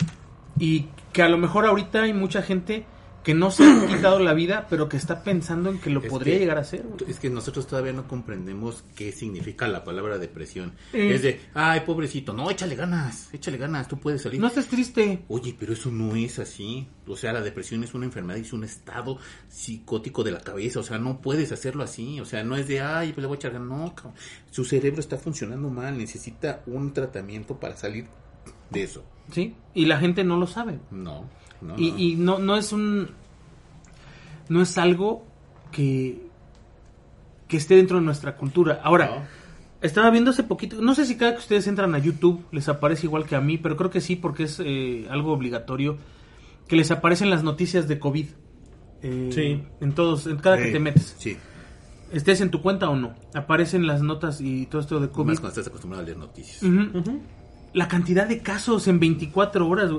Y que a lo mejor ahorita hay mucha gente que no se ha quitado la vida, pero que está pensando en que lo Es podría que- llegar a ser, güey. Es que nosotros todavía no comprendemos qué significa la palabra depresión. Eh. Es de, ay, pobrecito, no, échale ganas, échale ganas, tú puedes salir. No estés triste. Oye, pero eso no es así. O sea, la depresión es una enfermedad y es un estado psicótico de la cabeza. O sea, no puedes hacerlo así. O sea, no es de, ay, pues le voy a echar ganas. No, cabrón. su cerebro está funcionando mal. Necesita un tratamiento para salir de eso. ¿Sí? Y la gente no lo sabe. No, no. y, no. y no, no es un no es algo que, que esté dentro de nuestra cultura. Ahora, No. estaba viendo hace poquito, no sé si cada que ustedes entran a YouTube les aparece igual que a mí, pero creo que sí porque es eh, algo obligatorio, que les aparecen las noticias de COVID. Eh, Sí. En todos, en cada que te metes. Sí. Estés en tu cuenta o no, aparecen las notas y todo esto de Más COVID. cuando estás acostumbrado a leer noticias. La cantidad de casos en 24 horas,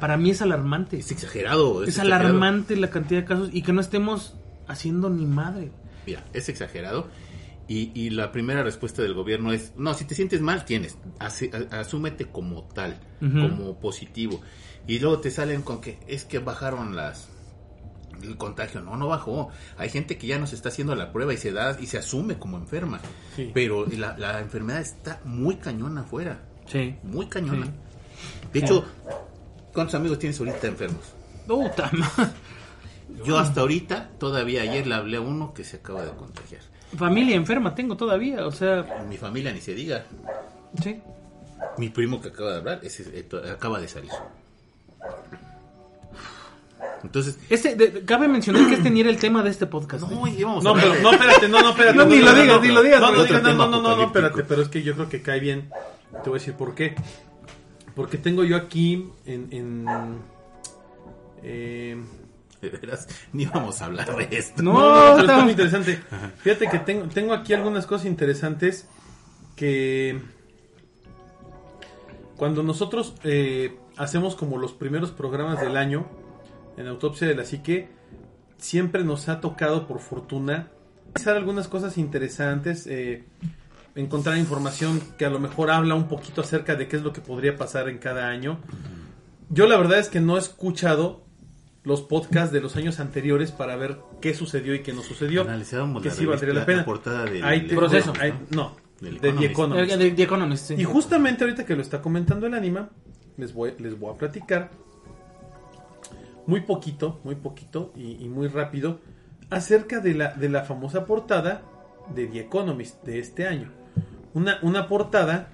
para mí es alarmante. Es exagerado. Es exagerado. alarmante la cantidad de casos y que no estemos haciendo ni madre. Mira, es exagerado. Y, y la primera respuesta del gobierno es, no, si te sientes mal, tienes, Ase- a- asúmete como tal, como positivo. Y luego te salen con que es que bajaron las el contagio. No, no bajó. Hay gente que ya nos está haciendo la prueba y se da y se asume como enferma. Sí. Pero la, la enfermedad está muy cañona afuera. Sí. Muy cañona. De hecho, ¿cuántos amigos tienes ahorita enfermos? Yo hasta ahorita, todavía ayer le hablé a uno que se acaba de contagiar. Familia enferma tengo todavía, o sea, Mi familia ni se diga. sí. Mi primo que acaba de hablar, ese eh, to- acaba de salir. Entonces, Este, de- cabe mencionar que este ni era el tema de este podcast. no, ¿eh? No, hablar pero no, espérate, no, no, espérate. No, no, ni no, lo no, digas, no, ni lo digas, No, no, no, no, no, no, espérate, pero es que yo creo que cae bien. Te voy a decir por qué. Porque tengo yo aquí en. en eh, de veras, ni íbamos a hablar de esto. No, no, no, está- muy interesante. Fíjate que tengo, tengo aquí algunas cosas interesantes que cuando nosotros eh, hacemos como los primeros programas del año en Autopsia de la Psique, siempre nos ha tocado, por fortuna, realizar algunas cosas interesantes, eh, encontrar información que a lo mejor habla un poquito acerca de qué es lo que podría pasar en cada año. Yo la verdad es que no he escuchado los podcasts de los años anteriores para ver qué sucedió y qué no sucedió. Analizábamos que la sí valdría la pena. la portada del- te- Proceso. no, Del de The Economist. Economist. De, The Economist, sí. Y justamente ahorita que lo está comentando el anima, les voy, les voy a platicar muy poquito, muy poquito y, y muy rápido acerca de la, de la famosa portada de The Economist de este año. Una, una portada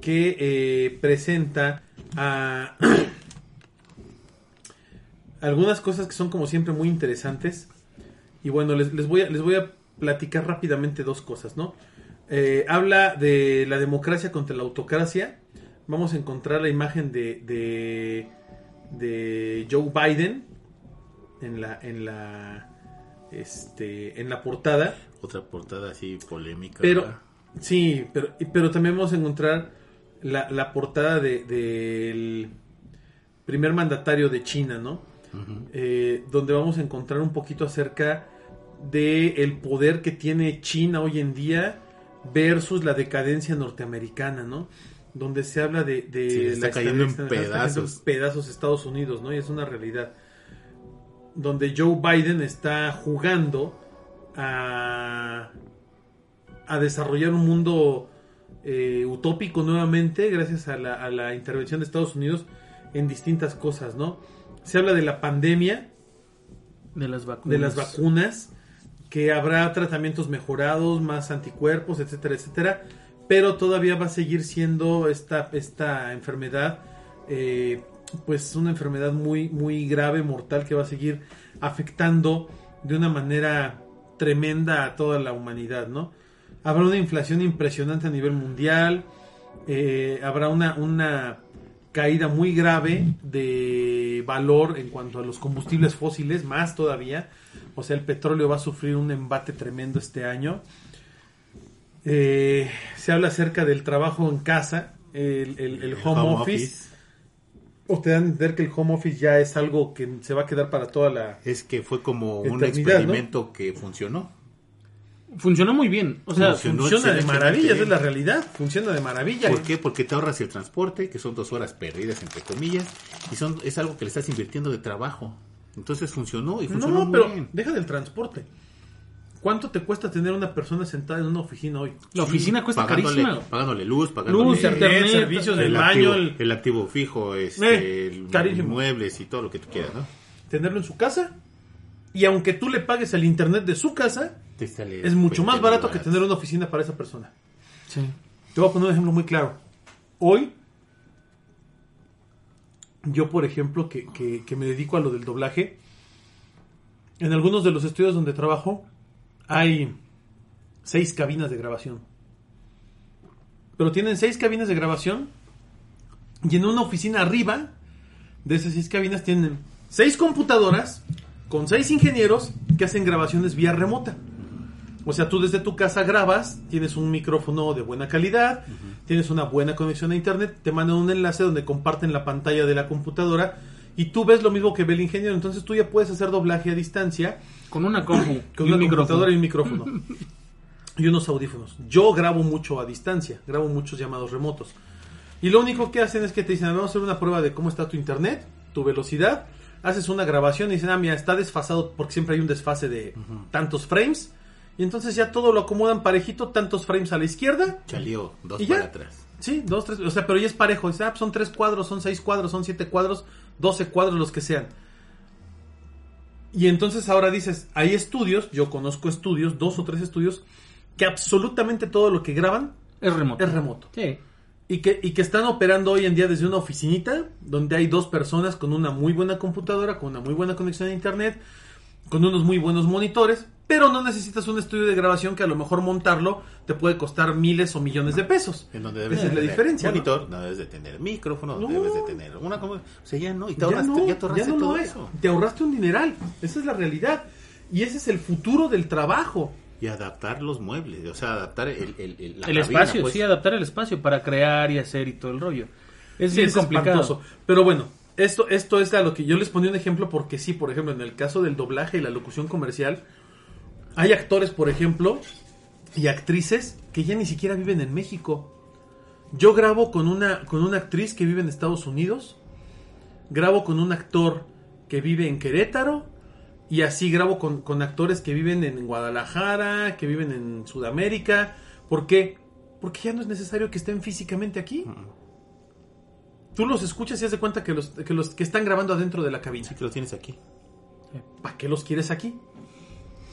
que eh, presenta a algunas cosas que son como siempre muy interesantes. Y bueno, les, les voy, a, les voy a platicar rápidamente dos cosas, ¿no? Eh, habla de la democracia contra la autocracia. Vamos a encontrar la imagen de, de, de Joe Biden en la, en la, este, en la portada. Otra portada así polémica. Pero, ¿verdad? sí, pero, pero también vamos a encontrar la, la portada de- del primer mandatario de China, ¿no? Eh, donde vamos a encontrar un poquito acerca de el poder que tiene China hoy en día versus la decadencia norteamericana, ¿no? Donde se habla de, de Sí, está cayendo en está cayendo pedazos. en pedazos Estados Unidos, ¿no? Y es una realidad. Donde Joe Biden está jugando a, a desarrollar un mundo eh, utópico nuevamente gracias a la, a la intervención de Estados Unidos en distintas cosas, ¿no? Se habla de la pandemia, De las vacunas. de las vacunas, que habrá tratamientos mejorados, más anticuerpos, etcétera, etcétera, pero todavía va a seguir siendo esta, esta enfermedad, eh, pues una enfermedad muy, muy grave, mortal, que va a seguir afectando de una manera tremenda a toda la humanidad, ¿no? Habrá una inflación impresionante a nivel mundial, eh, habrá una, una caída muy grave de valor en cuanto a los combustibles fósiles, más todavía. O sea, el petróleo va a sufrir un embate tremendo este año. Eh, se habla acerca del trabajo en casa, el, el- el home, office. O te dan a entender que el home office ya es algo que se va a quedar para toda la... Es que fue como un experimento que funcionó. Funcionó muy bien. O sea, Funcionó. Funciona de maravilla, esa es la realidad. Funciona de maravilla. ¿Por qué? Porque te ahorras el transporte, que son dos horas perdidas, entre comillas, y son es algo que le estás invirtiendo de trabajo. Entonces funcionó y funcionó No, muy pero bien. deja del transporte. ¿Cuánto te cuesta tener una persona sentada en una oficina hoy? la oficina cuesta pagándole, carísima. pagándole luz, pagándole Luz, internet, servicios del el, baño, activo, el- el activo fijo, este, Eh, el- muebles y todo lo que tú quieras, ¿no? tenerlo en su casa. Y aunque tú le pagues el internet de su casa, Te sale es mucho más 20 barato que tener una oficina para esa persona. Sí. Te voy a poner un ejemplo muy claro. Hoy, yo por ejemplo, que, que- que me dedico a lo del doblaje, en algunos de los estudios donde trabajo, hay seis cabinas de grabación. Pero tienen seis cabinas de grabación y en una oficina arriba de esas seis cabinas tienen seis computadoras con seis ingenieros que hacen grabaciones vía remota. O sea, tú desde tu casa grabas, tienes un micrófono de buena calidad, tienes una buena conexión a internet, te mandan un enlace donde comparten la pantalla de la computadora y tú ves lo mismo que ve el ingeniero. Entonces tú ya puedes hacer doblaje a distancia. Con una compu. Con una computadora y un micrófono. y unos audífonos. Yo grabo mucho a distancia, grabo muchos llamados remotos. Y lo único que hacen es que te dicen, vamos a hacer una prueba de cómo está tu internet, tu velocidad. Haces una grabación y dicen, ah, mira, está desfasado porque siempre hay un desfase de tantos frames. Y entonces ya todo lo acomodan parejito, tantos frames a la izquierda. Chalió, dos para atrás. Sí, dos, tres, o sea, pero ya es parejo. Dice, ah, pues son tres cuadros, son seis cuadros, son siete cuadros, doce cuadros, los que sean. Y entonces ahora dices, hay estudios, yo conozco estudios, dos o tres estudios, que absolutamente todo lo que graban es remoto. Es remoto. Sí. Y que, y que están operando hoy en día desde una oficinita, donde hay dos personas con una muy buena computadora, con una muy buena conexión a internet, con unos muy buenos monitores, pero no necesitas un estudio de grabación que a lo mejor montarlo te puede costar miles o millones de pesos. En donde debes Esa es la diferencia. Monitor, ¿no? debes de tener micrófono, no. debes de tener una como, o sea, ya no, y te ahorraste, ya, te ahorraste todo eso. Te ahorraste un dineral. Esa es la realidad. Y ese es el futuro del trabajo. Y adaptar los muebles, o sea, adaptar el, el, el espacio, pues. sí, adaptar el espacio para crear y hacer y todo el rollo. Es bien complicado. Pero bueno, esto, esto es a lo que yo les ponía un ejemplo porque sí, por ejemplo, en el caso del doblaje y la locución comercial, hay actores, por ejemplo, y actrices que ya ni siquiera viven en México. Yo grabo con una, con una actriz que vive en Estados Unidos, grabo con un actor que vive en Querétaro, y así grabo con, con actores que viven en Guadalajara, que viven en Sudamérica. ¿Por qué? Porque ya no es necesario que estén físicamente aquí. Tú los escuchas y has de cuenta que los, que los que están grabando adentro de la cabina. Sí, que los tienes aquí. ¿Para qué los quieres aquí?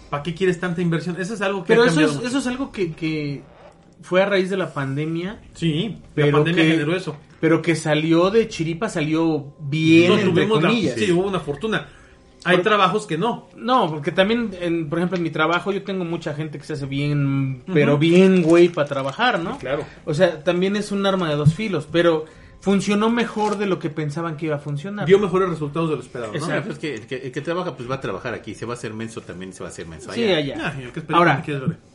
¿Para qué quieres tanta inversión? Eso es algo que... Pero eso es, eso es algo que, fue a raíz de la pandemia. Sí, pero la pandemia generó eso. Pero que salió de chiripa, salió bien, entre comillas. sí, hubo una fortuna. Hay trabajos que no. No, porque también, en, por ejemplo, en mi trabajo yo tengo mucha gente que se hace bien, pero bien güey para trabajar, ¿no? Claro. O sea, también es un arma de dos filos, pero funcionó mejor de lo que pensaban que iba a funcionar. Dio mejores resultados de lo esperado, ¿no? Exacto, es que el, que trabaja pues va a trabajar aquí, se va a hacer menso también se va a hacer menso allá. Sí, allá. Ahora,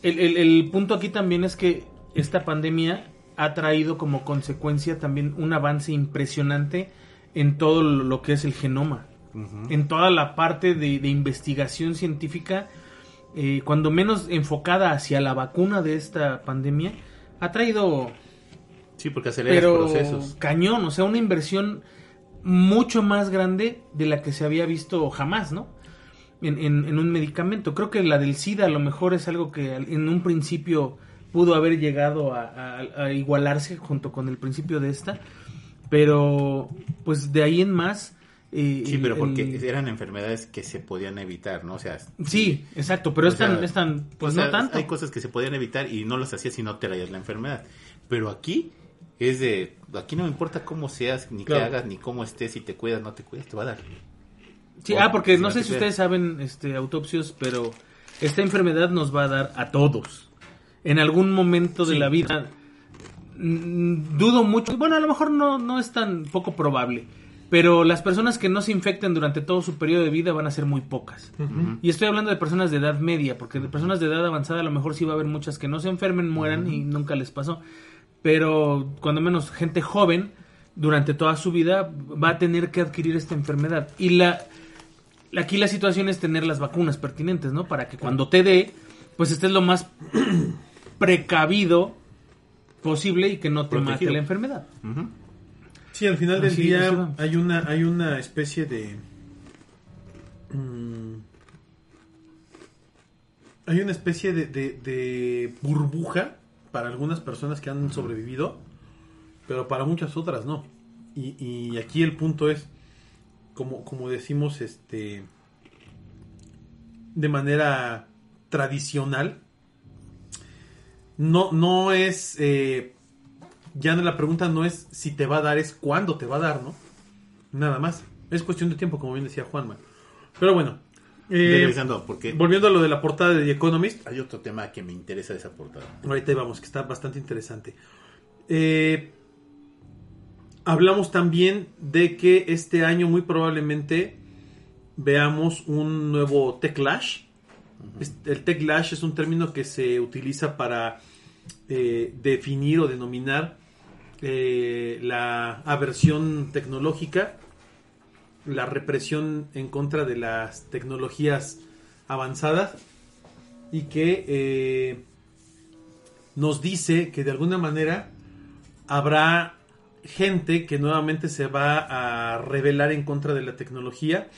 el, el, el punto aquí también es que esta pandemia ha traído como consecuencia también un avance impresionante en todo lo que es el genoma, en toda la parte de, investigación científica, eh, cuando menos enfocada hacia la vacuna de esta pandemia, ha traído Sí, porque acelera pero procesos. Cañón, o sea, una inversión mucho más grande de la que se había visto jamás, ¿no? En, en, un medicamento. Creo que la del SIDA a lo mejor es algo que en un principio pudo haber llegado a, igualarse junto con el principio de esta, pero pues de ahí en más... Eh, sí, pero porque eran enfermedades que se podían evitar, ¿no? O sea... Sí, exacto, pero están, están, pues no tanto. Hay cosas que se podían evitar y no las hacías si no te traías la enfermedad. Pero aquí es de, aquí no me importa cómo seas, ni qué hagas, ni cómo estés, si te cuidas, no te cuidas, te va a dar. Sí, ah, porque no, sé si ustedes saben, este, autopsios, pero esta enfermedad nos va a dar a todos. En algún momento de la vida, mm, dudo mucho, bueno, a lo mejor no, no es tan poco probable, pero las personas que no se infecten durante todo su periodo de vida van a ser muy pocas. Y estoy hablando de personas de edad media, porque de personas de edad avanzada a lo mejor sí va a haber muchas que no se enfermen, mueran y nunca les pasó pero cuando menos gente joven durante toda su vida va a tener que adquirir esta enfermedad. Y la aquí la situación es tener las vacunas pertinentes, ¿no? Para que cuando te dé, pues estés lo más precavido posible y que no te mate la enfermedad. Sí, al final del día hay una hay una especie de mm, hay una especie de burbuja para algunas personas que han sobrevivido, pero para muchas otras no. Y, aquí el punto es, como, como decimos, este, de manera tradicional, no, no es, eh, ya la pregunta no es si te va a dar, es cuándo te va a dar, ¿no? Nada más. Es cuestión de tiempo, como bien decía Juanma. Pero bueno, Eh, porque volviendo a lo de la portada de The Economist. Hay otro tema que me interesa de esa portada. Ahorita vamos, que está bastante interesante. Eh, hablamos también de que este año muy probablemente veamos un nuevo Techlash. El Techlash es un término que se utiliza para eh, definir o denominar la aversión tecnológica, la represión en contra de las tecnologías avanzadas y que eh, nos dice que de alguna manera habrá gente que nuevamente se va a rebelar en contra de la tecnología,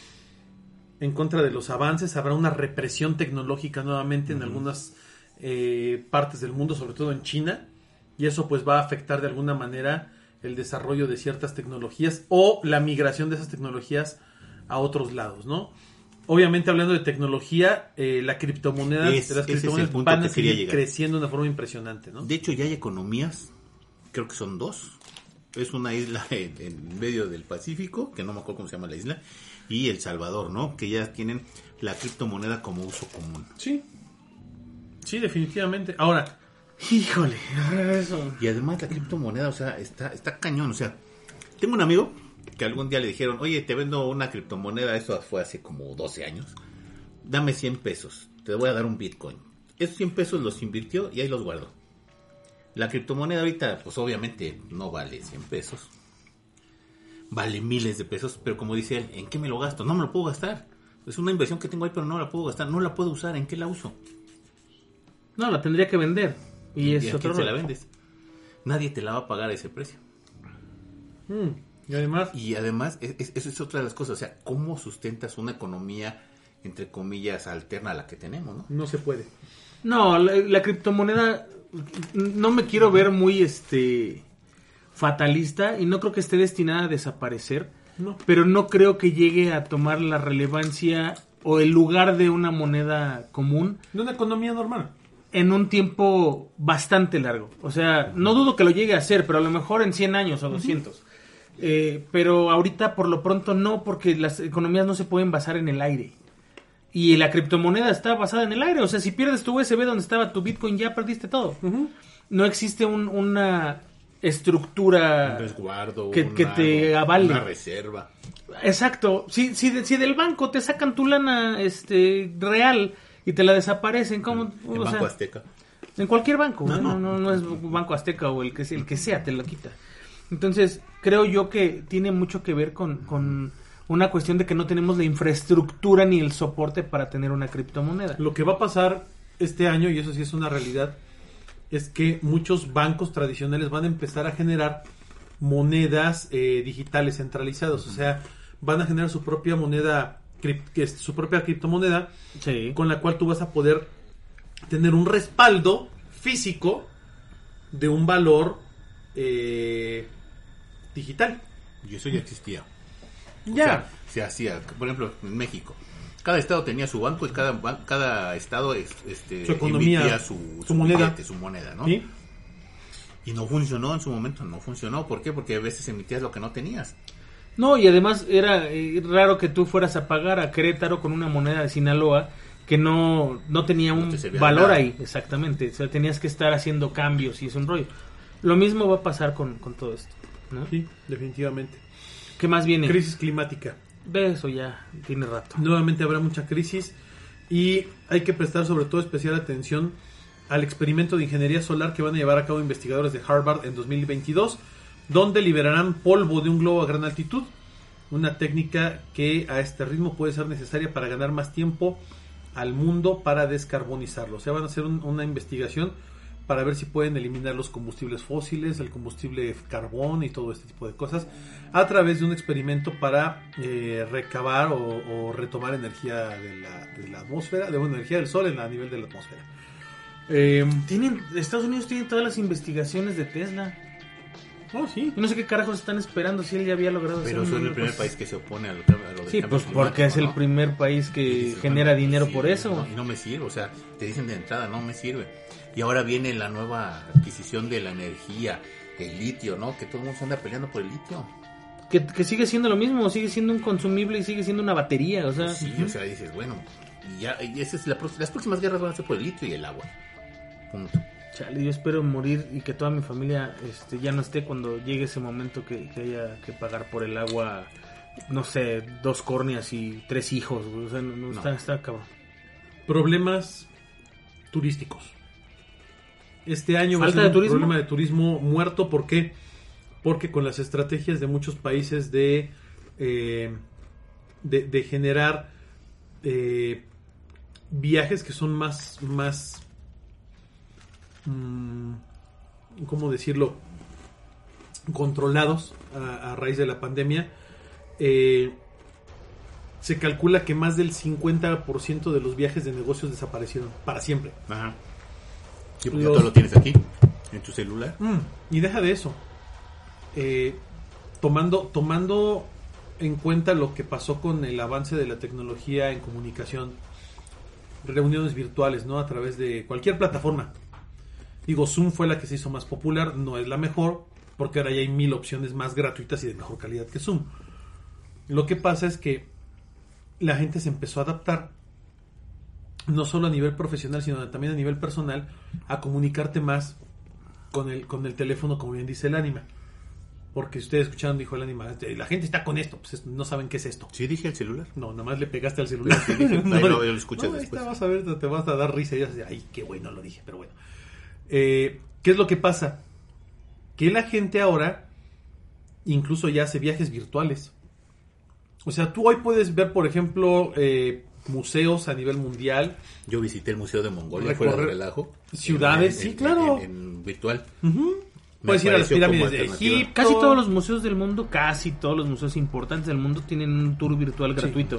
en contra de los avances, habrá una represión tecnológica nuevamente en algunas eh, partes del mundo, sobre todo en China, y eso pues va a afectar de alguna manera el desarrollo de ciertas tecnologías o la migración de esas tecnologías a otros lados, ¿no? Obviamente hablando de tecnología, eh, la criptomoneda, las criptomonedas van a seguir creciendo de una forma impresionante, ¿no? De hecho ya hay economías, creo que son dos, es una isla en, medio del Pacífico, que no me acuerdo cómo se llama la isla, y El Salvador, ¿no? Que ya tienen la criptomoneda como uso común. Sí. Sí, definitivamente. Ahora, híjole, eso. Y además la criptomoneda, o sea, está, está cañón. O sea, tengo un amigo que algún día le dijeron, oye, te vendo una criptomoneda, eso fue hace como 12 años, dame 100 pesos, te voy a dar un Bitcoin. Esos 100 pesos los invirtió y ahí los guardó. La criptomoneda ahorita, pues obviamente no vale 100 pesos. Vale miles de pesos, pero como dice él, ¿en qué me lo gasto? No me lo puedo gastar. Es una inversión que tengo ahí, pero no la puedo gastar. No la puedo usar. ¿En qué la uso? No, la tendría que vender. Y, es otro se la vendes? Nadie te la va a pagar a ese precio. Mm, y además... Y además, eso es otra de las cosas. O sea, ¿cómo sustentas una economía, entre comillas, alterna a la que tenemos, no? No se puede. No, la criptomoneda no me quiero ver muy este fatalista y no creo que esté destinada a desaparecer, pero no creo que llegue a tomar la relevancia o el lugar de una moneda común. De una economía normal. En un tiempo bastante largo. O sea, no dudo que lo llegue a hacer, pero a lo mejor en 100 años o 200. Eh, pero ahorita por lo pronto no, porque las economías no se pueden basar en el aire. Y la criptomoneda está basada en el aire. O sea, si pierdes tu USB donde estaba tu Bitcoin, ya perdiste todo. No existe una estructura un resguardo, que, te avale. Una reserva. Exacto. Si, si, si, del banco te sacan tu lana este, real y te la desaparecen, ¿cómo? En Banco Azteca. En cualquier banco. No, no, es Banco Azteca o el que, el que sea, te lo quita. Entonces, creo yo que tiene mucho que ver con una cuestión de que no tenemos la infraestructura ni el soporte para tener una criptomoneda. Lo que va a pasar este año, y eso sí es una realidad, es que muchos bancos tradicionales van a empezar a generar monedas eh, digitales centralizadas, o sea, van a generar su propia moneda, su propia criptomoneda, con la cual tú vas a poder tener un respaldo físico de un valor eh, digital. Y eso ya existía. Ya. se hacía, por ejemplo, en México. Cada estado tenía su banco y cada, cada estado este, su economía, su, moneda. su moneda, ¿no? Y no funcionó en su momento, no funcionó. ¿Por qué? Porque a veces emitías lo que no tenías. No, y además era eh, raro que tú fueras a pagar a Querétaro con una moneda de Sinaloa que no, no tenía un valor ahí, exactamente. O sea, tenías que estar haciendo cambios y es un rollo. Lo mismo va a pasar con, con todo esto. ¿no? Sí, definitivamente. ¿Qué más viene? Crisis climática. Ve eso ya, tiene rato. Nuevamente habrá mucha crisis y hay que prestar sobre todo especial atención al experimento de ingeniería solar que van a llevar a cabo investigadores de Harvard en 2022, donde liberarán polvo de un globo a gran altitud, una técnica que a este ritmo puede ser necesaria para ganar más tiempo al mundo para descarbonizarlo. O sea, van a hacer una investigación para ver si pueden eliminar los combustibles fósiles, el combustible carbón y todo este tipo de cosas a través de un experimento para eh, recabar o, retomar energía de la, atmósfera, de una energía del sol en, a nivel de la atmósfera. Em, tienen, Estados Unidos tiene todas las investigaciones de Tesla. Oh, sí. no sé qué carajos están esperando si él ya había logrado Pero son el primer país que se opone a lo, de Sí, pues porque es el primer país que genera dinero por eso. y no me sirve, o sea, te dicen de entrada, no me sirve. Y ahora viene la nueva adquisición de la energía, el litio, ¿no? Que todo el mundo se anda peleando por el litio. que, que sigue siendo lo mismo, sigue siendo un consumible y sigue siendo una batería, o sea. Sí, o sea, dices, bueno, y ya, y esa es la, las próximas guerras van a ser por el litio y el agua. Punto. Chale, yo espero morir y que toda mi familia este, ya no esté cuando llegue ese momento que, que haya que pagar por el agua, no sé, dos córneas y tres hijos, güey. O sea, no, no, Está, está cabrón. Problemas turísticos. Este año va a ¿Falta ser un turismo? problema de turismo muerto. ¿Por qué? Porque con las estrategias de muchos países de, eh, de, de generar eh, viajes que son más, más ¿cómo decirlo? controlados a, a raíz de la pandemia. eh, se calcula que más del 50% de los viajes de negocios desaparecieron para siempre. Ajá. Sí, porque Los- todo lo tienes aquí, en tu celular. Mm, y deja de eso. Eh, tomando, tomando en cuenta lo que pasó con el avance de la tecnología en comunicación, reuniones virtuales, ¿no? A través de cualquier plataforma. Digo, Zoom fue la que se hizo más popular, no es la mejor, porque ahora ya hay mil opciones más gratuitas y de mejor calidad que Zoom. Lo que pasa es que la gente se empezó a adaptar, no solo a nivel profesional, sino también a nivel personal, a comunicarte más con el, con el teléfono, como bien dice el ánima. Porque ustedes escucharon, dijo el ánima, "Este, la gente está con esto, pues es- no saben qué es esto. Sí, dije el celular. No, nada más le pegaste al celular. No, ahí lo- lo escuchas no, ahí después. está, vas a ver, te vas a dar risa y vas a decir, ay, qué bueno lo dije, pero bueno. Eh, ¿Qué es lo que pasa? Que la gente ahora incluso ya hace viajes virtuales. O sea, tú hoy puedes ver, por ejemplo, eh, museos a nivel mundial. Yo visité el Museo de Mongolia, fuera de relajo. ciudades, En- sí, en- claro. En, en virtual. Ujú. Me Puedes ir a las pirámides de. Egipto. Casi todos los museos del mundo, casi todos los museos importantes del mundo tienen un tour virtual Sí. gratuito.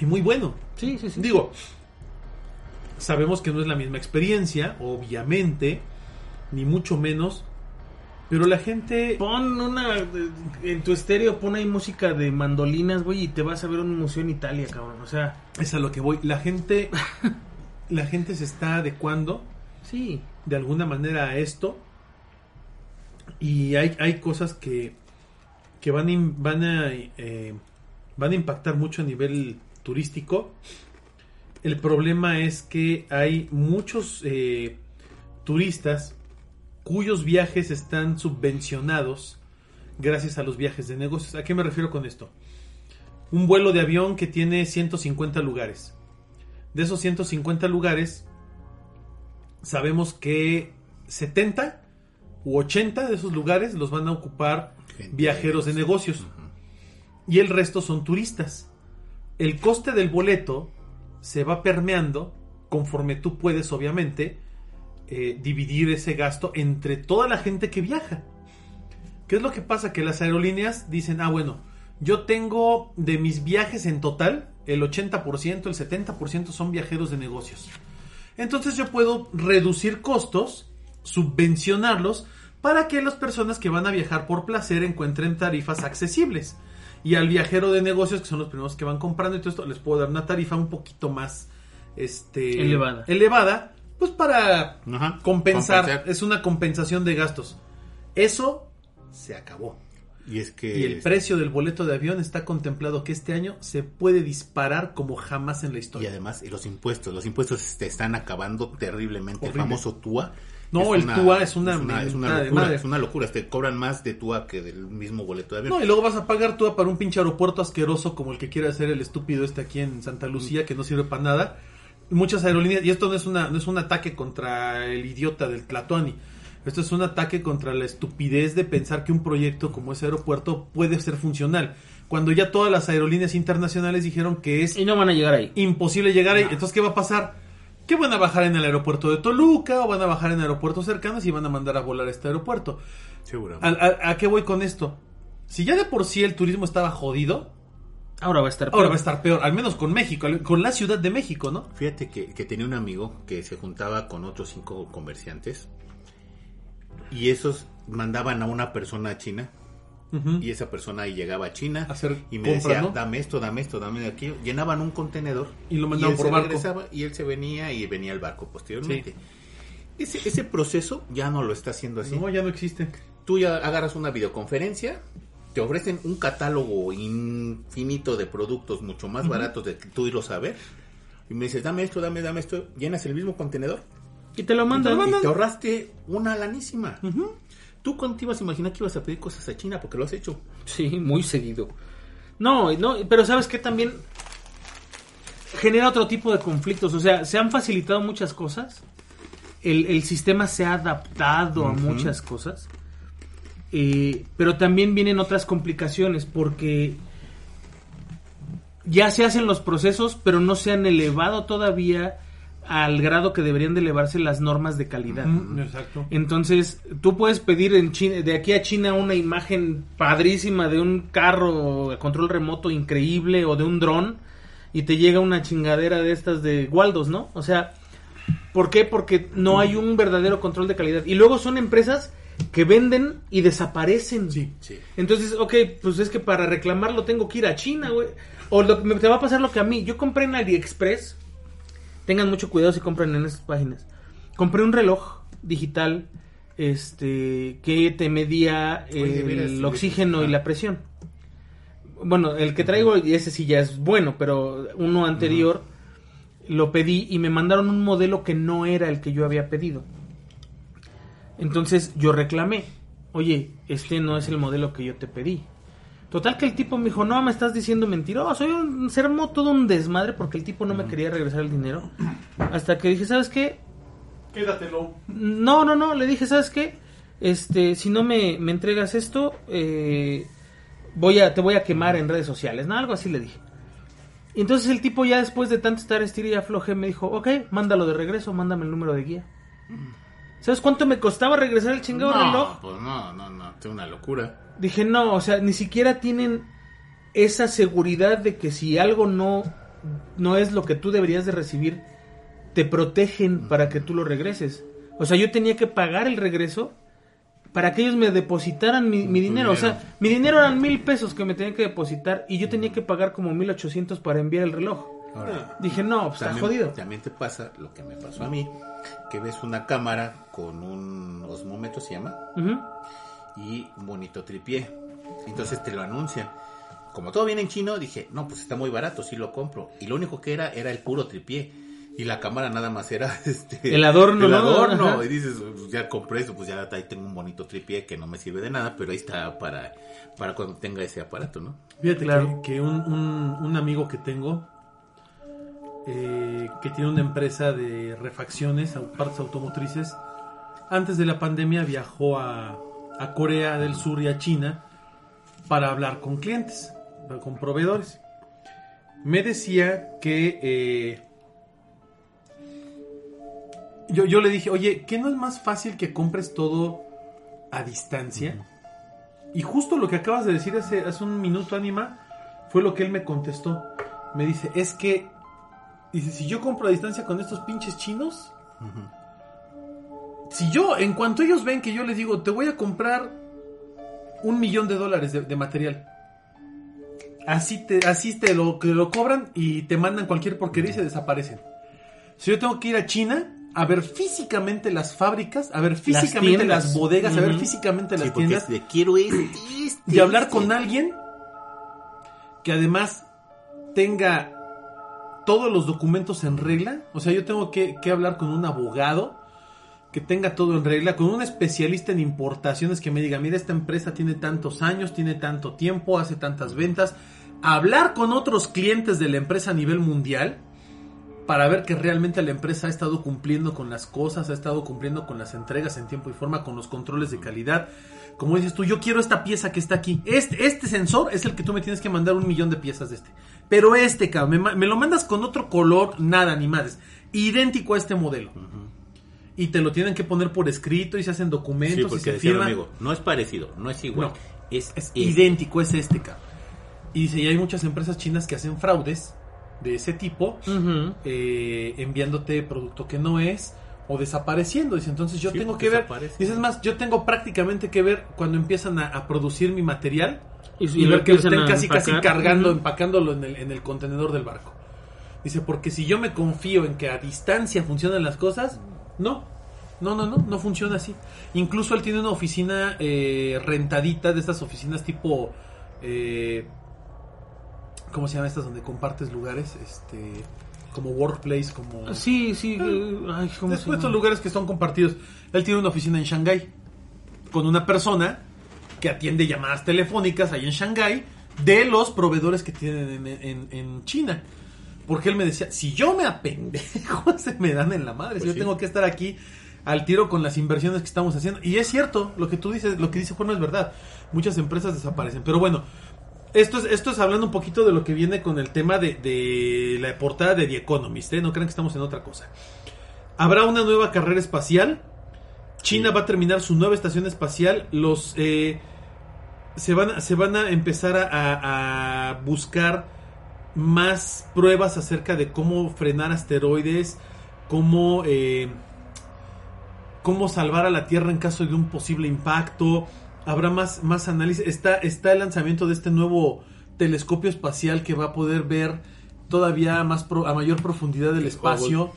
Y muy bueno. Sí, sí, sí. Digo, sabemos que no es la misma experiencia, obviamente, ni mucho menos, pero la gente... Pon una. En tu estéreo, pon ahí música de mandolinas, güey, y te vas a ver un museo en Italia, cabrón. O sea, Es a lo que voy. La gente, la gente se está adecuando sí. de alguna manera a esto y hay, hay cosas que, que van, in- van, a, eh, van a impactar mucho a nivel turístico. El problema es que hay muchos eh, turistas cuyos viajes están subvencionados gracias a los viajes de negocios. ¿A qué me refiero con esto? Un vuelo de avión que tiene 150 lugares. De esos 150 lugares, sabemos que 70 u 80 de esos lugares los van a ocupar Gente viajeros de de negocios. Y el resto son turistas. El coste del boleto se va permeando conforme tú puedes, obviamente, eh, dividir ese gasto entre toda la gente que viaja. ¿Qué es lo que pasa? Que las aerolíneas dicen, ah, bueno, yo tengo de mis viajes en total, el 80%, el 70% son viajeros de negocios. Entonces yo puedo reducir costos, subvencionarlos, para que las personas que van a viajar por placer encuentren tarifas accesibles. Y al viajero de negocios, que son los primeros que van comprando y todo esto, les puedo dar una tarifa un poquito más este, Elevada. elevada, pues para Ajá, compensar. compensar. Es una compensación de gastos. Eso se acabó. Y es que... Y el precio del boleto de avión está contemplado que este año se puede disparar como jamás en la Y historia. además, y los impuestos. Los impuestos te están acabando terriblemente. Horrible. El famoso TUA. No, el TUA es una es una, es una locura. madre. Es una locura. Te cobran más de TUA que del mismo boleto de avión. No, y luego vas a pagar tú para un pinche aeropuerto asqueroso como el que quiere hacer el estúpido este aquí en Santa Lucía, que no sirve para nada. Muchas aerolíneas, y esto no es, una, no es un ataque contra el idiota del Tlatuani. Esto es un ataque contra la estupidez de pensar que un proyecto como ese aeropuerto puede ser funcional. Cuando ya todas las aerolíneas internacionales dijeron que es Y no van a llegar ahí. imposible llegar ahí. Entonces, ¿qué va a pasar? Que van a bajar en el aeropuerto de Toluca o van a bajar en aeropuertos cercanos y van a mandar a volar a este aeropuerto. Seguro. ¿A, a- a qué voy con esto? Si ya de por sí el turismo estaba jodido, Ahora va a estar. ahora peor. va a estar peor, al menos con México, con la Ciudad de México, ¿no? Fíjate que, que tenía un amigo que se juntaba con otros cinco comerciantes y esos mandaban a una persona a China Y esa persona ahí llegaba a China hacer y me compras, decía, ¿no? dame esto, dame esto, dame de aquí. Llenaban un contenedor Y lo mandaban por barco. regresaba y él se venía y venía el barco posteriormente. Ese, ese proceso ya no lo está haciendo así. No, ya no existe. Tú ya agarras una videoconferencia te ofrecen un catálogo infinito de productos mucho más baratos de que tú irlos a ver. Y me dices, dame esto, dame, dame esto. Llenas el mismo contenedor. Y te lo mandan. te, y te ahorraste una lanísima. Tú cuando te ibas a imaginar que ibas a pedir cosas a China porque lo has hecho. Sí, muy seguido. No, no, pero sabes que también genera otro tipo de conflictos. O sea, se han facilitado muchas cosas. El, el sistema se ha adaptado a muchas cosas. Eh, pero también vienen otras complicaciones porque ya se hacen los procesos, pero no se han elevado todavía al grado que deberían de elevarse las normas de calidad. Mm, Exacto. Entonces, tú puedes pedir en China, de aquí a China una imagen padrísima de un carro a control remoto increíble o de un dron y te llega una chingadera de estas de Waldos, ¿no? O sea, ¿por qué? Porque no hay un verdadero control de calidad. Y luego son empresas que venden y desaparecen. Sí. Sí. Entonces, ok, pues es que para reclamarlo tengo que ir a China, güey. O lo, me- te va a pasar lo que a mí. Yo compré en AliExpress. Tengan mucho cuidado si compran en esas páginas. Compré un reloj digital este que te medía Oye, el oxígeno y ah. la presión. Bueno, el que traigo, ese sí ya es bueno, pero uno anterior lo pedí y me mandaron un modelo que no era el que yo había pedido. Entonces yo reclamé, oye, este no es el modelo que yo te pedí. Total que el tipo me dijo, no, me estás diciendo mentiroso, soy un se armó todo un desmadre porque el tipo no me quería regresar el dinero. Hasta que dije, ¿sabes qué? Quédatelo. No, no, no, le dije, ¿sabes qué? Este, si no me, me entregas esto, eh, voy a, te voy a quemar en redes sociales, ¿no? Algo así le dije. Y entonces el tipo ya después de tanto estar estiré y afloje me dijo, ok, mándalo de regreso, mándame el número de guía. ¿Sabes cuánto me costaba regresar el chingado reloj? No, pues no, no, no, es una locura. Dije, no, o sea, ni siquiera tienen esa seguridad de que si algo no, no es lo que tú deberías de recibir, te protegen para que tú lo regreses. O sea, yo tenía que pagar el regreso para que ellos me depositaran mi, mi dinero. O sea, mi dinero eran mil pesos que me tenían que depositar y yo tenía que pagar como mil ochocientos para enviar el reloj. Ahora, Dije, no, pues está también, jodido. también te pasa lo que me pasó a mí, que ves una cámara con un osmómetro, se llama, Ujú. y un bonito tripié. Entonces te lo anuncian. Como todo viene en chino, dije, no, pues está muy barato, sí lo compro. Y lo único que era era el puro tripié. Y la cámara nada más era este El adorno, el ¿no? adorno. Ajá. Y dices, pues ya compré eso, pues ya ahí tengo un bonito tripié que no me sirve de nada, pero ahí está para, para cuando tenga ese aparato, ¿no? Fíjate Claro. que, que un, un- un amigo que tengo, eh, que tiene una empresa de refacciones, partes automotrices, antes de la pandemia viajó a, a Corea del Sur y a China para hablar con clientes, con proveedores. Me decía que... eh, yo, yo le dije, oye, ¿qué no es más fácil que compres todo a distancia? Y justo lo que acabas de decir hace, hace un minuto, Anima, fue lo que él me contestó. Me dice, es que, dice, si yo compro a distancia con estos pinches chinos, si yo, en cuanto ellos ven que yo les digo, te voy a comprar un millón de dólares de, de material, así te, así te lo, que lo cobran y te mandan cualquier porquería y se desaparecen. Si yo tengo que ir a China a ver físicamente las fábricas, a ver físicamente las, bodegas, a ver físicamente las Sí, tiendas, de quiero este, este, de hablar este". con alguien que además tenga todos los documentos en regla. O sea, yo tengo que, que hablar con un abogado que tenga todo en regla, con un especialista en importaciones que me diga, mira, esta empresa tiene tantos años, tiene tanto tiempo, hace tantas ventas. Hablar con otros clientes de la empresa a nivel mundial para ver que realmente la empresa ha estado cumpliendo con las cosas, ha estado cumpliendo con las entregas en tiempo y forma, con los controles de calidad. Como dices tú, yo quiero esta pieza que está aquí. Este, este sensor es el que tú me tienes que mandar un millón de piezas de este. Pero este, cabrón, me, lo mandas con otro color, nada, ni madres. Idéntico a este modelo. Y te lo tienen que poner por escrito y se hacen Sí, documentos y porque se decía firman. amigo, no es parecido, no es igual, No, es, Es este. idéntico, es este, cabrón. Y dice, y hay muchas empresas chinas que hacen fraudes de ese tipo, eh, enviándote producto que no es o desapareciendo. Dice, entonces yo Sí, tengo que ver. Dices más, yo tengo prácticamente que ver cuando empiezan a, a producir mi material Y, y, ver que lo estén casi casi cargando, empacándolo en el, en el contenedor del barco. Dice, porque si yo me confío en que a distancia funcionan las cosas, no. No, no, no, no funciona así. Incluso él tiene una oficina eh, rentadita de estas oficinas tipo... Eh, ¿Cómo se llama estas donde compartes lugares? Este como workplace, como... Sí, sí. Ah, ay, Después estos lugares que son compartidos. Él tiene una oficina en Shanghái con una persona que atiende llamadas telefónicas ahí en Shanghái de los proveedores que tienen en, China. Porque él me decía, si yo me apendejo, se me dan en la madre. si pues yo tengo que estar aquí al tiro con las inversiones que estamos haciendo. Y es cierto, lo que tú dices, lo que dice Juan no es verdad. Muchas empresas desaparecen. Pero bueno, esto es, esto es hablando un poquito de lo que viene con el tema de, la portada de The Economist. ¿eh? No crean que estamos en otra cosa. Habrá una nueva carrera espacial. China va a terminar su nueva estación espacial. Los eh, se van, se van a empezar a, buscar más pruebas acerca de cómo frenar asteroides, cómo, eh, cómo salvar a la Tierra en caso de un posible impacto. Habrá más, más análisis. Está, está el lanzamiento de este nuevo telescopio espacial que va a poder ver todavía más a mayor profundidad del espacio,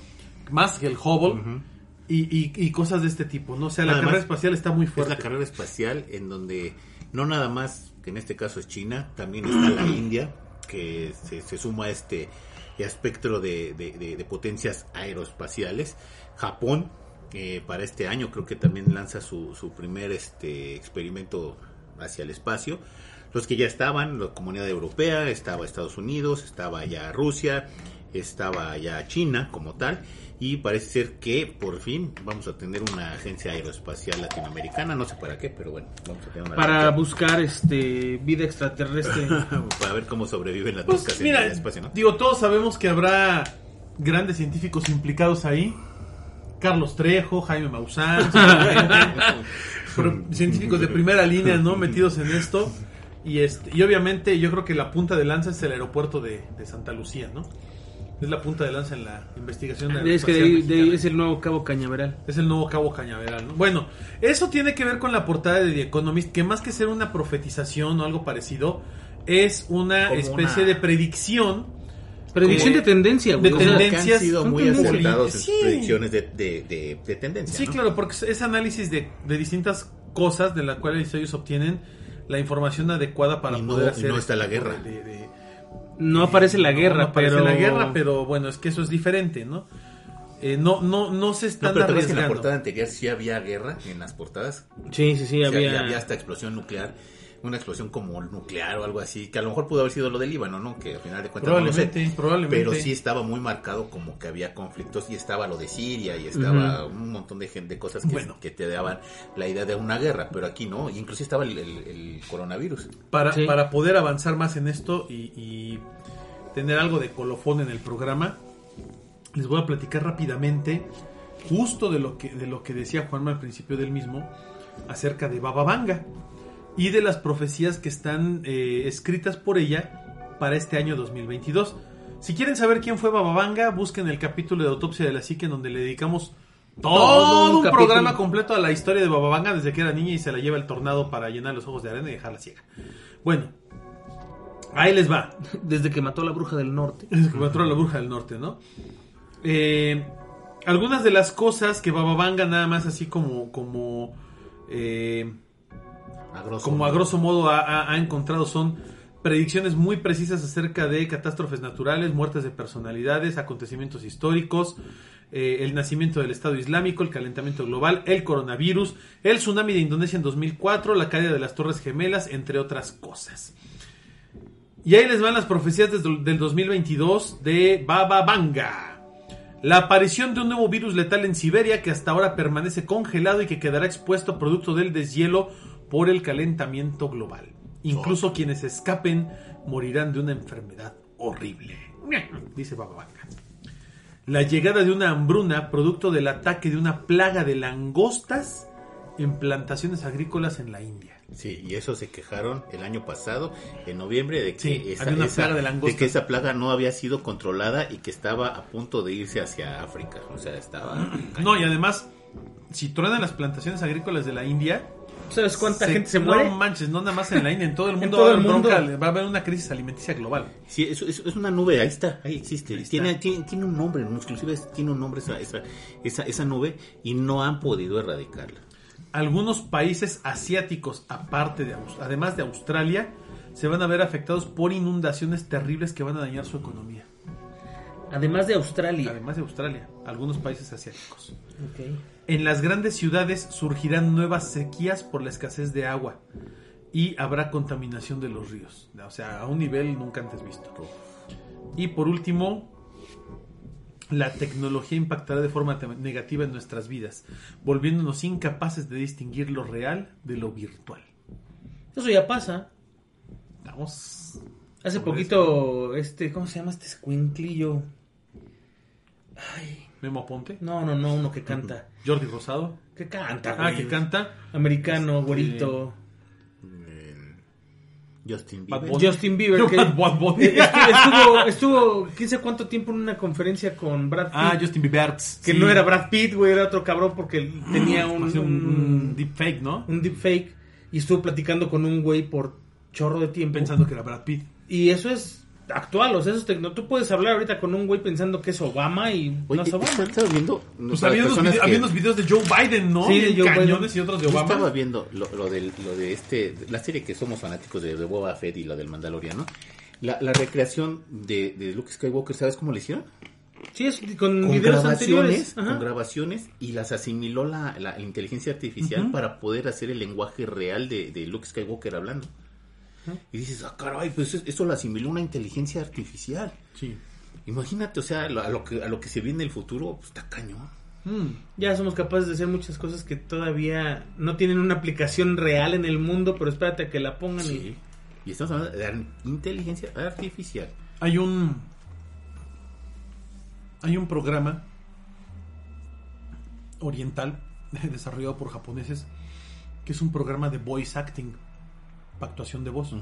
más que el Hubble. y, cosas de este tipo, ¿no? O sea, la carrera espacial está muy fuerte. Es la carrera espacial en donde no nada más, que en este caso es China, también está la India, que se, suma a este espectro de, potencias aeroespaciales. Japón, eh, para este año creo que también lanza su, su primer este experimento hacia el espacio. Los que ya estaban, la comunidad europea, estaba Estados Unidos, estaba ya Rusia, estaba ya China como tal y parece ser que por fin vamos a tener una agencia aeroespacial latinoamericana, no sé para qué, pero bueno, vamos a tener una para buscar este vida extraterrestre, para ver cómo sobreviven las pues, en el espacio, ¿no? Digo, todos sabemos que habrá grandes científicos implicados ahí. Carlos Trejo, Jaime Maussan, científicos de primera línea, ¿no? Metidos en esto. Y, este, y obviamente yo creo que la punta de lanza es el aeropuerto de, de Santa Lucía, ¿no? Es la punta de lanza en la investigación de Es que es el nuevo Cabo Cañaveral. Es el nuevo Cabo Cañaveral. Bueno, eso tiene que ver con la portada de The Economist, que más que ser una profetización o algo parecido, es una especie de predicción. Predicción de tendencia, De tendencias. han sido muy acertados en predicciones de, de, de, tendencia. Sí, claro, porque es análisis de, distintas cosas de las cuales ellos obtienen la información adecuada para poder hacer. no está la guerra. No aparece la guerra, no aparece pero... la guerra, pero bueno, es que eso es diferente, ¿no? Eh, no, no, no se están no, pero que en la portada anterior sí había guerra en las portadas. Sí, sí, sí, había... había hasta explosión nuclear una explosión como nuclear o algo así, que a lo mejor pudo haber sido lo del Líbano, ¿no? Que al final de cuentas probablemente, no probablemente. pero sí estaba muy marcado como que había conflictos y estaba lo de Siria y estaba un montón de gente, cosas que, que, te daban la idea de una guerra, pero aquí no, incluso estaba el, coronavirus. Para, para poder avanzar más en esto y, tener algo de colofón en el programa, les voy a platicar rápidamente justo de lo que, de lo que decía Juanma al principio del mismo acerca de Baba Vanga y de las profecías que están eh, escritas por ella para este año 2022. Si quieren saber quién fue Bababanga, busquen el capítulo de Autopsia de la Psique en donde le dedicamos todo, un, programa completo a la historia de Bababanga desde que era niña y se la lleva el tornado para llenar los ojos de arena y dejarla ciega. Bueno, ahí les va. Desde que mató a la bruja del norte. Desde que mató a la bruja del norte, ¿no? Eh, algunas de las cosas que Bababanga nada más así como... como eh, como a grosso modo ha, encontrado son predicciones muy precisas acerca de catástrofes naturales, muertes de personalidades, acontecimientos históricos, eh, el nacimiento del Estado Islámico, el calentamiento global, el coronavirus, el tsunami de Indonesia en 2004, la caída de las Torres Gemelas, entre otras cosas. Y ahí les van las profecías del 2022 de Baba Vanga. La aparición de un nuevo virus letal en Siberia que hasta ahora permanece congelado y que quedará expuesto producto del deshielo por el calentamiento global. Incluso oh. quienes escapen morirán de una enfermedad horrible. Dice Baba La llegada de una hambruna producto del ataque de una plaga de langostas en plantaciones agrícolas en la India. Sí, y eso se quejaron el año pasado, en noviembre, de que, esa, de, que esa plaga no había sido controlada y que estaba a punto de irse hacia África. O sea, estaba... No, y además, si truenan las plantaciones agrícolas de la India, ¿Sabes cuánta gente se muere? No manches, no nada más en la India, en todo el mundo, todo va, a el haber mundo. bronca, va a haber una crisis alimenticia global. Sí, es, es, es una nube, ahí está, ahí existe. Ahí está. tiene, tiene, tiene un nombre, inclusive tiene un nombre esa, esa, esa, esa nube y no han podido erradicarla. Algunos países asiáticos, aparte de además de Australia, se van a ver afectados por inundaciones terribles que van a dañar su economía. Además de Australia. Además de Australia, algunos países asiáticos. Ok. En las grandes ciudades surgirán nuevas sequías por la escasez de agua y habrá contaminación de los ríos, o sea, a un nivel nunca antes visto. Y por último, la tecnología impactará de forma negativa en nuestras vidas, volviéndonos incapaces de distinguir lo real de lo virtual. Eso ya pasa. Estamos Hace poquito, este, ¿cómo se llama este escuinclillo? Ay, Memo Ponte, no, no, no, uno que canta. Jordi Rosado, Que canta, ah, güey. que canta, Americano, güerito. Justin Bieber. Justin Bieber. que Bad Bunny. estu- estuvo, estuvo, quién sabe cuánto tiempo en una conferencia con Brad Pitt. Ah, Justin Bieber. que no era Brad Pitt, güey, era otro cabrón porque tenía un, un, un, un deepfake, ¿no? un deepfake y estuvo platicando con un güey por chorro de tiempo. Pensando que era Brad Pitt. Y eso es actual, o sea, eso es tecno- tú puedes hablar ahorita con un güey pensando que es Obama y no es Obama. ¿estás viendo? Pues Para había unos, personas vide- que- había unos videos de Joe Biden, ¿no? Sí, de Joe cañones Biden. y otros de Yo Obama. estaba viendo lo, lo, del, lo de este, la serie que somos fanáticos de, de Boba Fett y lo del Mandaloriano. La, la recreación de, de Luke Skywalker, ¿sabes cómo le hicieron? Sí, es con, Con videos grabaciones, con grabaciones y las asimiló la, la- la inteligencia artificial para poder hacer el lenguaje real de, de Luke Skywalker hablando. Y dices, ah, caray, pues eso- lo asimiló una inteligencia artificial. Sí. Imagínate, o sea, a lo que, a lo que se viene en el futuro, pues está cañón. Mm. Ya somos capaces de hacer muchas cosas que todavía no tienen una aplicación real en el mundo, pero espérate a que la pongan Sí. Y estamos hablando de inteligencia artificial. Hay un. Hay un programa oriental desarrollado por japoneses que es un programa de voice acting, actuación de voz,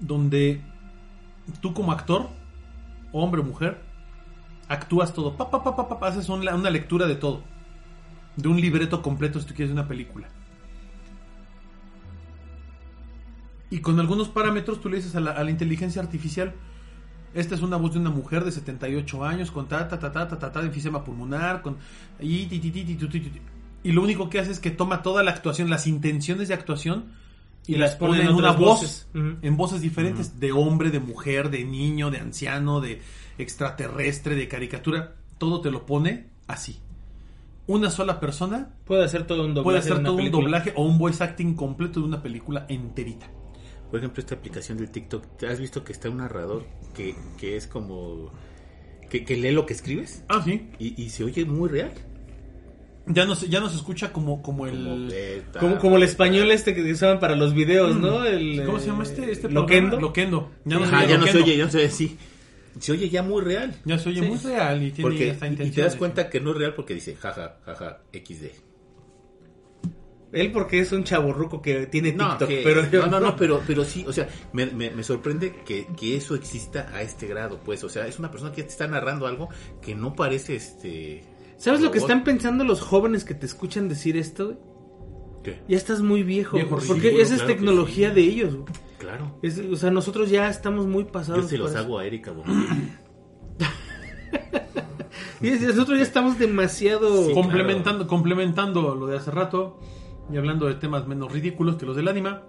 donde tú como actor, hombre o mujer, actúas todo, pa, pa, pa, pa, pa, haces un- una lectura de todo, de un libreto completo si tú quieres de una película. Y con algunos parámetros tú le dices a la, a la inteligencia artificial, esta es una voz de una mujer de 78 años con ta ta ta ta ta ta, ta de enfisema pulmonar, con y, ti, ti, ti. y lo único que hace es que toma toda la actuación, las intenciones de actuación y, Y las las pone pone en una voces. En voces diferentes, de hombre, de mujer, de niño, de anciano, de extraterrestre, de caricatura, todo te lo pone así. Una sola persona Puede hacer todo un doblaje. puede de hacer una todo un doblaje o un voice acting completo de una película enterita. Por ejemplo, esta aplicación del TikTok, ¿te has visto que está un narrador que, que es como... Que, que lee lo que escribes? Ah, sí. Y, y se oye muy real. Ya no se, ya no se escucha como, como el... Como. Como, como el español este que usaban para los videos, ¿no? El, ¿Cómo se llama este? este Loquendo. programa? Loquendo. Ya no, se Ajá, oye ya no se oye, ya no se oye así. Se oye ya muy real. Ya se oye Sí. muy real y tiene Porque, esta y- y intención. te das cuenta que no es real porque dice jaja, jaja, XD. Él porque es un chaborruco que tiene No, TikTok, que- pero yo no, no, no, pero, pero sí, o sea, me, me- me sorprende que, que eso exista a este grado, pues, o sea, es una persona que te está narrando algo que no parece, este... ¿Sabes lo que están pensando los jóvenes que te escuchan decir esto? güey? ¿Qué? Ya estás muy viejo, Viejo porque ridículo, esa es claro tecnología sí. de ellos. güey. Claro. Es- o sea, nosotros ya estamos muy pasados. Yo se los eso. hago a Erika. Y nosotros ya estamos demasiado... Sí. complementando, complementando lo de hace rato y hablando de temas menos ridículos que los del anima,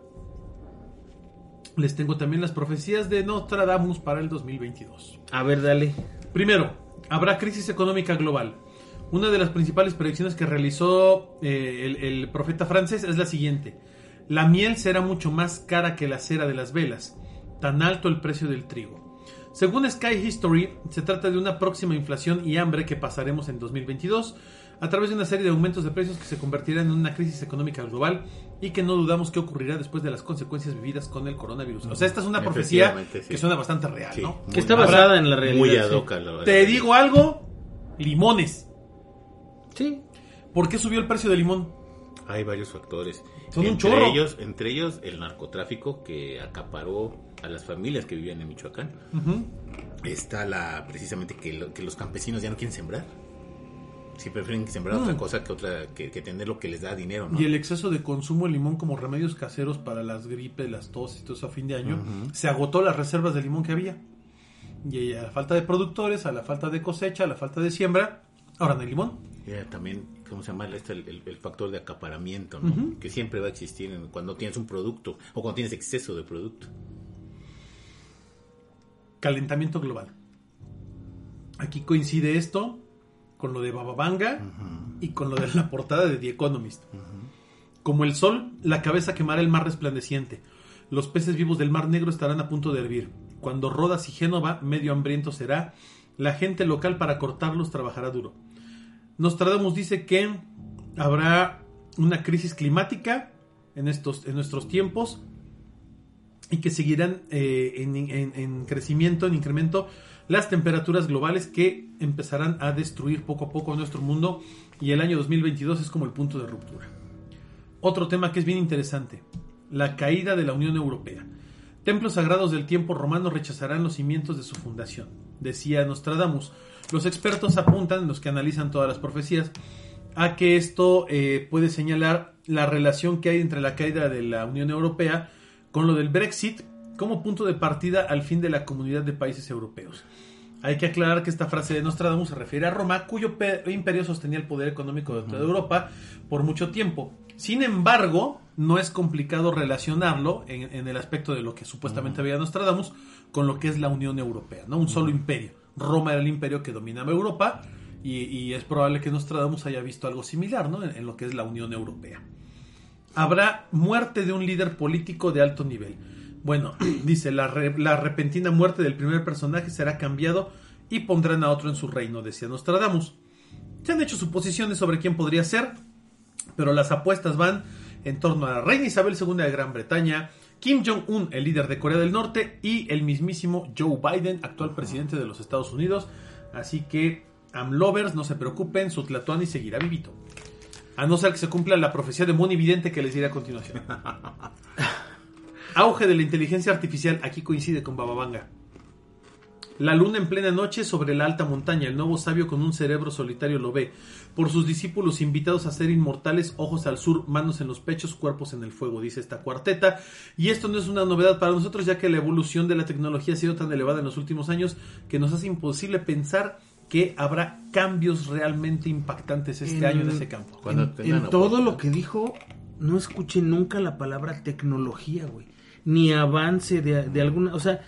les tengo también las profecías de Nostradamus para el 2022. A ver, dale. Primero, habrá crisis económica global. Una de las principales predicciones que realizó eh, el, el profeta francés es la siguiente. La miel será mucho más cara que la cera de las velas, tan alto el precio del trigo. Según Sky History, se trata de una próxima inflación y hambre que pasaremos en 2022 a través de una serie de aumentos de precios que se convertirán en una crisis económica global y que no dudamos que ocurrirá después de las consecuencias vividas con el coronavirus. O sea, esta es una profecía sí. que suena bastante real, Sí, ¿no? Que está basada en la realidad. Muy sí. ad hoc a lo- Te digo algo, limones. Sí. ¿Por qué subió el precio del limón? Hay varios factores. Son un entre chorro. Ellos, entre ellos, el narcotráfico que acaparó a las familias que vivían en Michoacán. Está la precisamente que, lo- que los campesinos ya no quieren sembrar. Si prefieren sembrar otra cosa que otra que, tener lo que les da dinero, ¿no? Y el exceso de consumo de limón como remedios caseros para las gripes, las tos y todo eso a fin de año, se agotó las reservas de limón que había. Y a la falta de productores, a la falta de cosecha, a la falta de siembra, ahora no hay limón. También, ¿cómo se llama? Este, el, el, factor de acaparamiento, ¿no? Que siempre va a existir cuando tienes un producto o cuando tienes exceso de producto. Calentamiento global. Aquí coincide esto con lo de Bababanga y con lo de la portada de The Economist. Como el sol, la cabeza quemará el mar resplandeciente. Los peces vivos del mar negro estarán a punto de hervir. Cuando Rodas y Génova, medio hambriento será, la gente local para cortarlos trabajará duro. Nostradamus dice que habrá una crisis climática en, estos, en nuestros tiempos y que seguirán eh, en, crecimiento, en incremento, las temperaturas globales que empezarán a destruir poco a poco nuestro mundo y el año 2022 es como el punto de ruptura. Otro tema que es bien interesante, la caída de la Unión Europea. Templos sagrados del tiempo romano rechazarán los cimientos de su fundación, decía Nostradamus. Los expertos apuntan, los que analizan todas las profecías, a que esto eh, puede señalar la relación que hay entre la caída de la Unión Europea con lo del Brexit como punto de partida al fin de la comunidad de países europeos. Hay que aclarar que esta frase de Nostradamus se refiere a Roma, cuyo imperio sostenía el poder económico de toda Europa por mucho tiempo. Sin embargo, no es complicado relacionarlo en, el aspecto de lo que supuestamente había Nostradamus con lo que es la Unión Europea, ¿no? Un solo imperio. Roma era el imperio que dominaba Europa y, es probable que Nostradamus haya visto algo similar, ¿no? En, lo que es la Unión Europea. Habrá muerte de un líder político de alto nivel. Bueno, dice, la, repentina muerte del primer personaje será cambiado y pondrán a otro en su reino, decía Nostradamus. Se han hecho suposiciones sobre quién podría ser, pero las apuestas van en torno a la reina Isabel II de Gran Bretaña, Kim Jong-un, el líder de Corea del Norte, y el mismísimo Joe Biden, actual presidente de los Estados Unidos. Así que, amlovers, no se preocupen, su Tlatuani seguirá vivito. A no ser que se cumpla la profecía de Moni Vidente que les diré a continuación. Auge de la inteligencia artificial, aquí coincide con Bababanga. La luna en plena noche sobre la alta montaña, el nuevo sabio con un cerebro solitario lo ve. Por sus discípulos invitados a ser inmortales, ojos al sur, manos en los pechos, cuerpos en el fuego, dice esta cuarteta. Y esto no es una novedad para nosotros, ya que la evolución de la tecnología ha sido tan elevada en los últimos años que nos hace imposible pensar que habrá cambios realmente impactantes este año en ese campo. en, todo lo que dijo, no escuché nunca la palabra tecnología, güey. Ni avance de, de alguna. O sea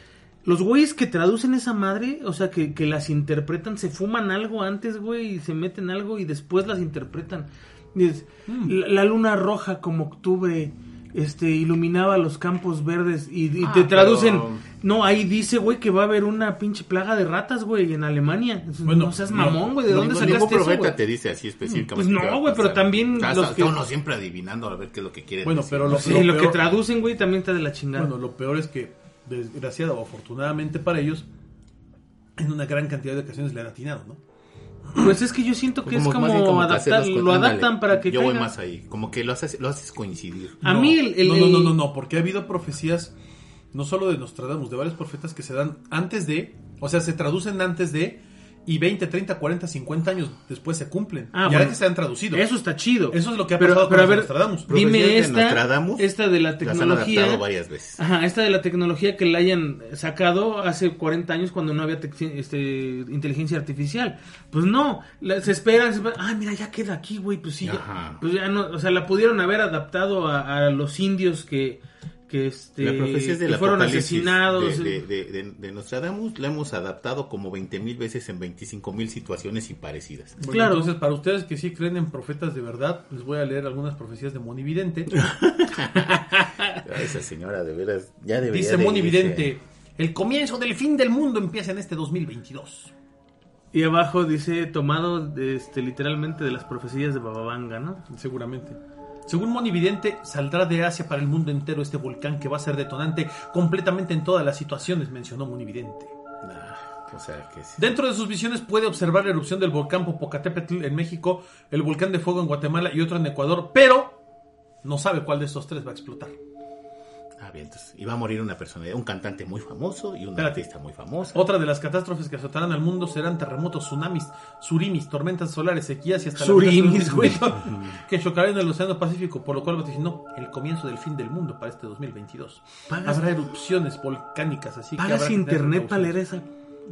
los güeyes que traducen esa madre, o sea, que, que las interpretan, se fuman algo antes, güey, y se meten algo y después las interpretan. Mm. la, luna roja como octubre este iluminaba los campos verdes y, ah, te traducen no ahí dice güey que va a haber una pinche plaga de ratas güey en Alemania bueno, no seas mamón güey de dónde sacaste eso güey? te dice así específicamente pues no güey pero también los que uno siempre adivinando a ver qué es lo que quiere bueno pero lo, sí, lo, que traducen güey también está de la chingada bueno lo peor es que desgraciado o afortunadamente para ellos, en una gran cantidad de ocasiones le han atinado, ¿no? Pues es que yo siento que es como, adaptar, lo adaptan para que Yo voy más ahí, como que lo haces, lo haces coincidir. A mí el, no, no, no, no, no, porque ha habido profecías, no solo de Nostradamus, de varios profetas que se dan antes de, o sea, se traducen antes de, y 20, 30, 40, 50 años después se cumplen. Ah, ya que se han traducido. Eso está chido. Eso es lo que ha pasado pero, con a ver, Nostradamus. Dime esta, esta de la tecnología. varias veces. Ajá, esta de la tecnología que la hayan sacado hace 40 años cuando no había este, inteligencia artificial. Pues no, se esperan, se Ay, mira, ya queda aquí, güey. Pues sí, pues ya no, o sea, la pudieron haber adaptado a los indios que que, este, la fueron asesinados. De, de, Nostradamus la hemos adaptado como 20 mil veces en 25 mil situaciones y parecidas. claro. Entonces, para ustedes que sí creen en profetas de verdad, les voy a leer algunas profecías de Monividente. Esa señora, de veras, ya debería Dice Monividente, el comienzo del fin del mundo empieza en este 2022. Y abajo dice, tomado este, literalmente de las profecías de Bababanga, ¿no? Seguramente. Según Monividente, saldrá de Asia para el mundo entero este volcán que va a ser detonante completamente en todas las situaciones, mencionó Monividente. Ah, o sea que Dentro de sus visiones puede observar la erupción del volcán Popocatépetl en México, el volcán de fuego en Guatemala y otro en Ecuador, pero no sabe cuál de estos tres va a explotar. Ah, bien, entonces iba a morir una persona, un cantante muy famoso y un Espérate. artista muy famoso. Otra de las catástrofes que azotarán al mundo serán terremotos, tsunamis, surimis, tormentas solares, sequías y hasta Surimis, la que chocarán en el Océano Pacífico, por lo cual vaticinó el comienzo del fin del mundo para este 2022. Pagas- Habrá erupciones volcánicas, así que ¿Pagas habrá que tener internet para leer esa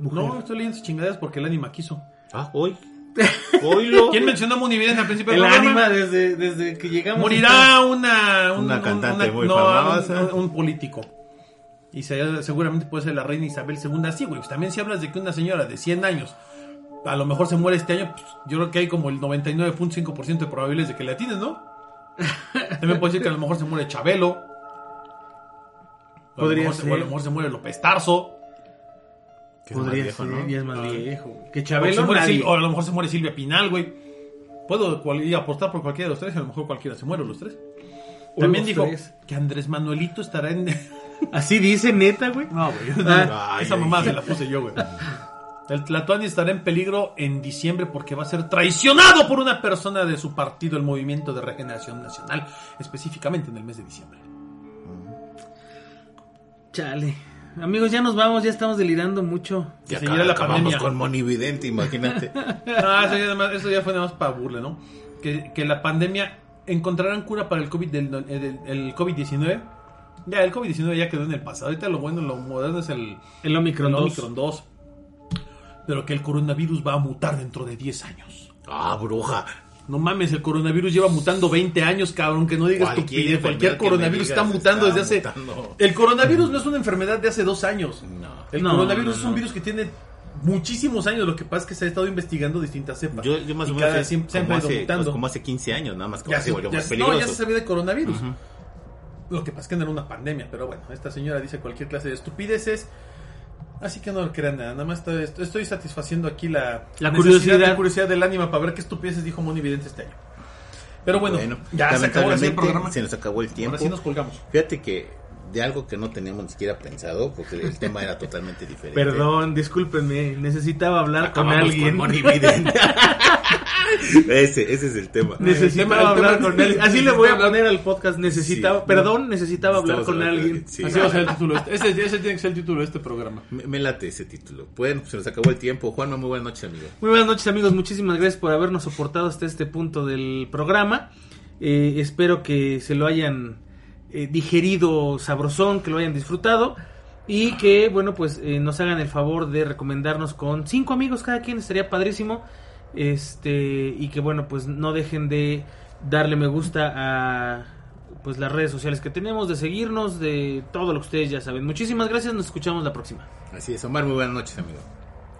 mujer? No, estoy leyendo chingaderas porque el ánima quiso. Ah, hoy. ¿Quién mencionó a Moni Vidente al principio El programa? ánima desde, desde que llegamos. Morirá una, un- Una un- cantante muy no, famosa. Un, un político. Y se- seguramente puede ser la reina Isabel II. Sí, güey. pues también si hablas de que una señora de 100 años a lo mejor se muere este año, pues, yo creo que hay como el 99.5% de probabilidades de que le atines, ¿no? También puede decir que a lo mejor se muere Chabelo. O a lo Podría mejor se- o a lo ser. mejor se muere López Tarso. Que es más Podría viejo, ser, ¿no? ya es más Ah. viejo. Que O, Chabelo nadie. Sil- o a lo mejor se muere Silvia Pinal, güey. Puedo cual- ir a apostar por cualquiera de los tres y a lo mejor cualquiera se muere los tres. O También los dijo tres. que Andrés Manuelito estará en... Así dice neta, güey. No, güey. Ah. Esa Ay, mamá ay. se la puse yo, güey. El Tlatuani estará en peligro en diciembre porque va a ser traicionado por una persona de su partido, el Movimiento de Regeneración Nacional, específicamente en el mes de diciembre. Chale. Amigos, ya nos vamos, ya estamos delirando mucho. Ya Que seguirá la acabamos pandemia. con Monividente, imagínate. Ah, eso ya, eso fue nada más para burla, ¿no? Que, que la pandemia encontrarán cura para el COVID del, eh, del- el COVID-19. Ya, el COVID-19 ya quedó en el pasado. Ahorita lo bueno, lo moderno es el, El Omicron el 2. Omicron 2. Pero que el coronavirus va a mutar dentro de 10 años. Ah, bruja. No mames, el coronavirus lleva mutando 20 años, cabrón, que no digas Cualquier estupidez. Cualquier coronavirus digas está mutando está desde hace... mutando. El coronavirus no es una enfermedad de hace dos años. No. El No, coronavirus no, es un no. virus que tiene muchísimos años. Lo que pasa es que se ha estado investigando distintas cepas. Yo, yo más o menos cada es siempre, como, hace, mutando. pues, como hace 15 años, nada más que ya, se se, volvió ya más se- no, ya peligroso. se sabía de coronavirus. Lo que pasa es que no era una pandemia, pero bueno, esta señora dice cualquier clase de estupideces. Así que no crean nada, nada más estoy, estoy satisfaciendo aquí la, La curiosidad. la curiosidad del ánima para ver qué estupideces dijo Moni Vidente este año. Pero bueno, Bueno, ya se acabó el programa. se nos acabó el tiempo. Ahora sí nos colgamos. Fíjate que de algo que no teníamos ni siquiera pensado, porque el tema era totalmente diferente. Perdón, discúlpenme. Necesitaba hablar con alguien. Monividente. ese, ese es el tema. El tema- Necesitaba el hablar tema- con alguien. Así le voy a poner al podcast. Necesitaba, Sí. perdón, necesitaba hablar con hablando alguien. sí. Así va a ser el título. Este, ese, ese tiene que ser el título de este programa. Me, me late ese título. Bueno, se nos acabó el tiempo. Juanma, muy buenas noches, amigo. Muy buenas noches amigos, muchísimas gracias por habernos soportado hasta este punto del programa. Eh, espero que se lo hayan eh, digerido sabrosón, que lo hayan disfrutado y que, bueno, pues eh, nos hagan el favor de recomendarnos con cinco amigos cada quien, estaría padrísimo. Este, y que, bueno, pues no dejen de darle me gusta a pues las redes sociales que tenemos, de seguirnos, de todo lo que ustedes ya saben. Muchísimas gracias, nos escuchamos la próxima. Así es, Omar, muy buenas noches, amigo.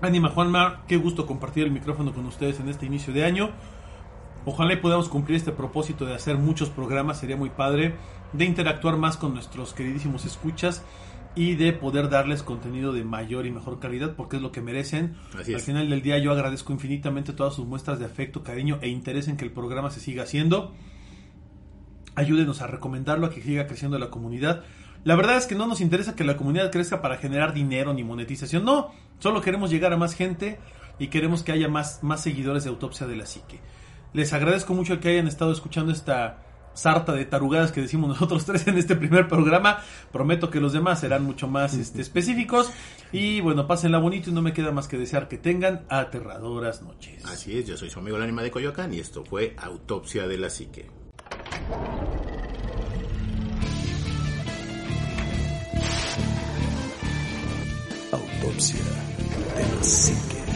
Anima Juanma, qué gusto compartir el micrófono con ustedes en este inicio de año. Ojalá y podamos cumplir este propósito de hacer muchos programas, sería muy padre, de interactuar más con nuestros queridísimos escuchas y de poder darles contenido de mayor y mejor calidad porque es lo que merecen. Así Al final del día yo agradezco infinitamente todas sus muestras de afecto, cariño e interés en que el programa se siga haciendo. Ayúdenos a recomendarlo, a que siga creciendo la comunidad. La verdad es que no nos interesa que la comunidad crezca para generar dinero ni monetización. No, solo queremos llegar a más gente y queremos que haya más, más seguidores de Autopsia de la Psique. Les agradezco mucho el que hayan estado escuchando esta sarta de tarugadas que decimos nosotros tres en este primer programa. Prometo que los demás serán mucho más este, específicos. Y bueno, pásenla bonito y no me queda más que desear que tengan aterradoras noches. Así es, yo soy su amigo el ánima de Coyoacán y esto fue Autopsia de la Psique. Autopsia de la psique.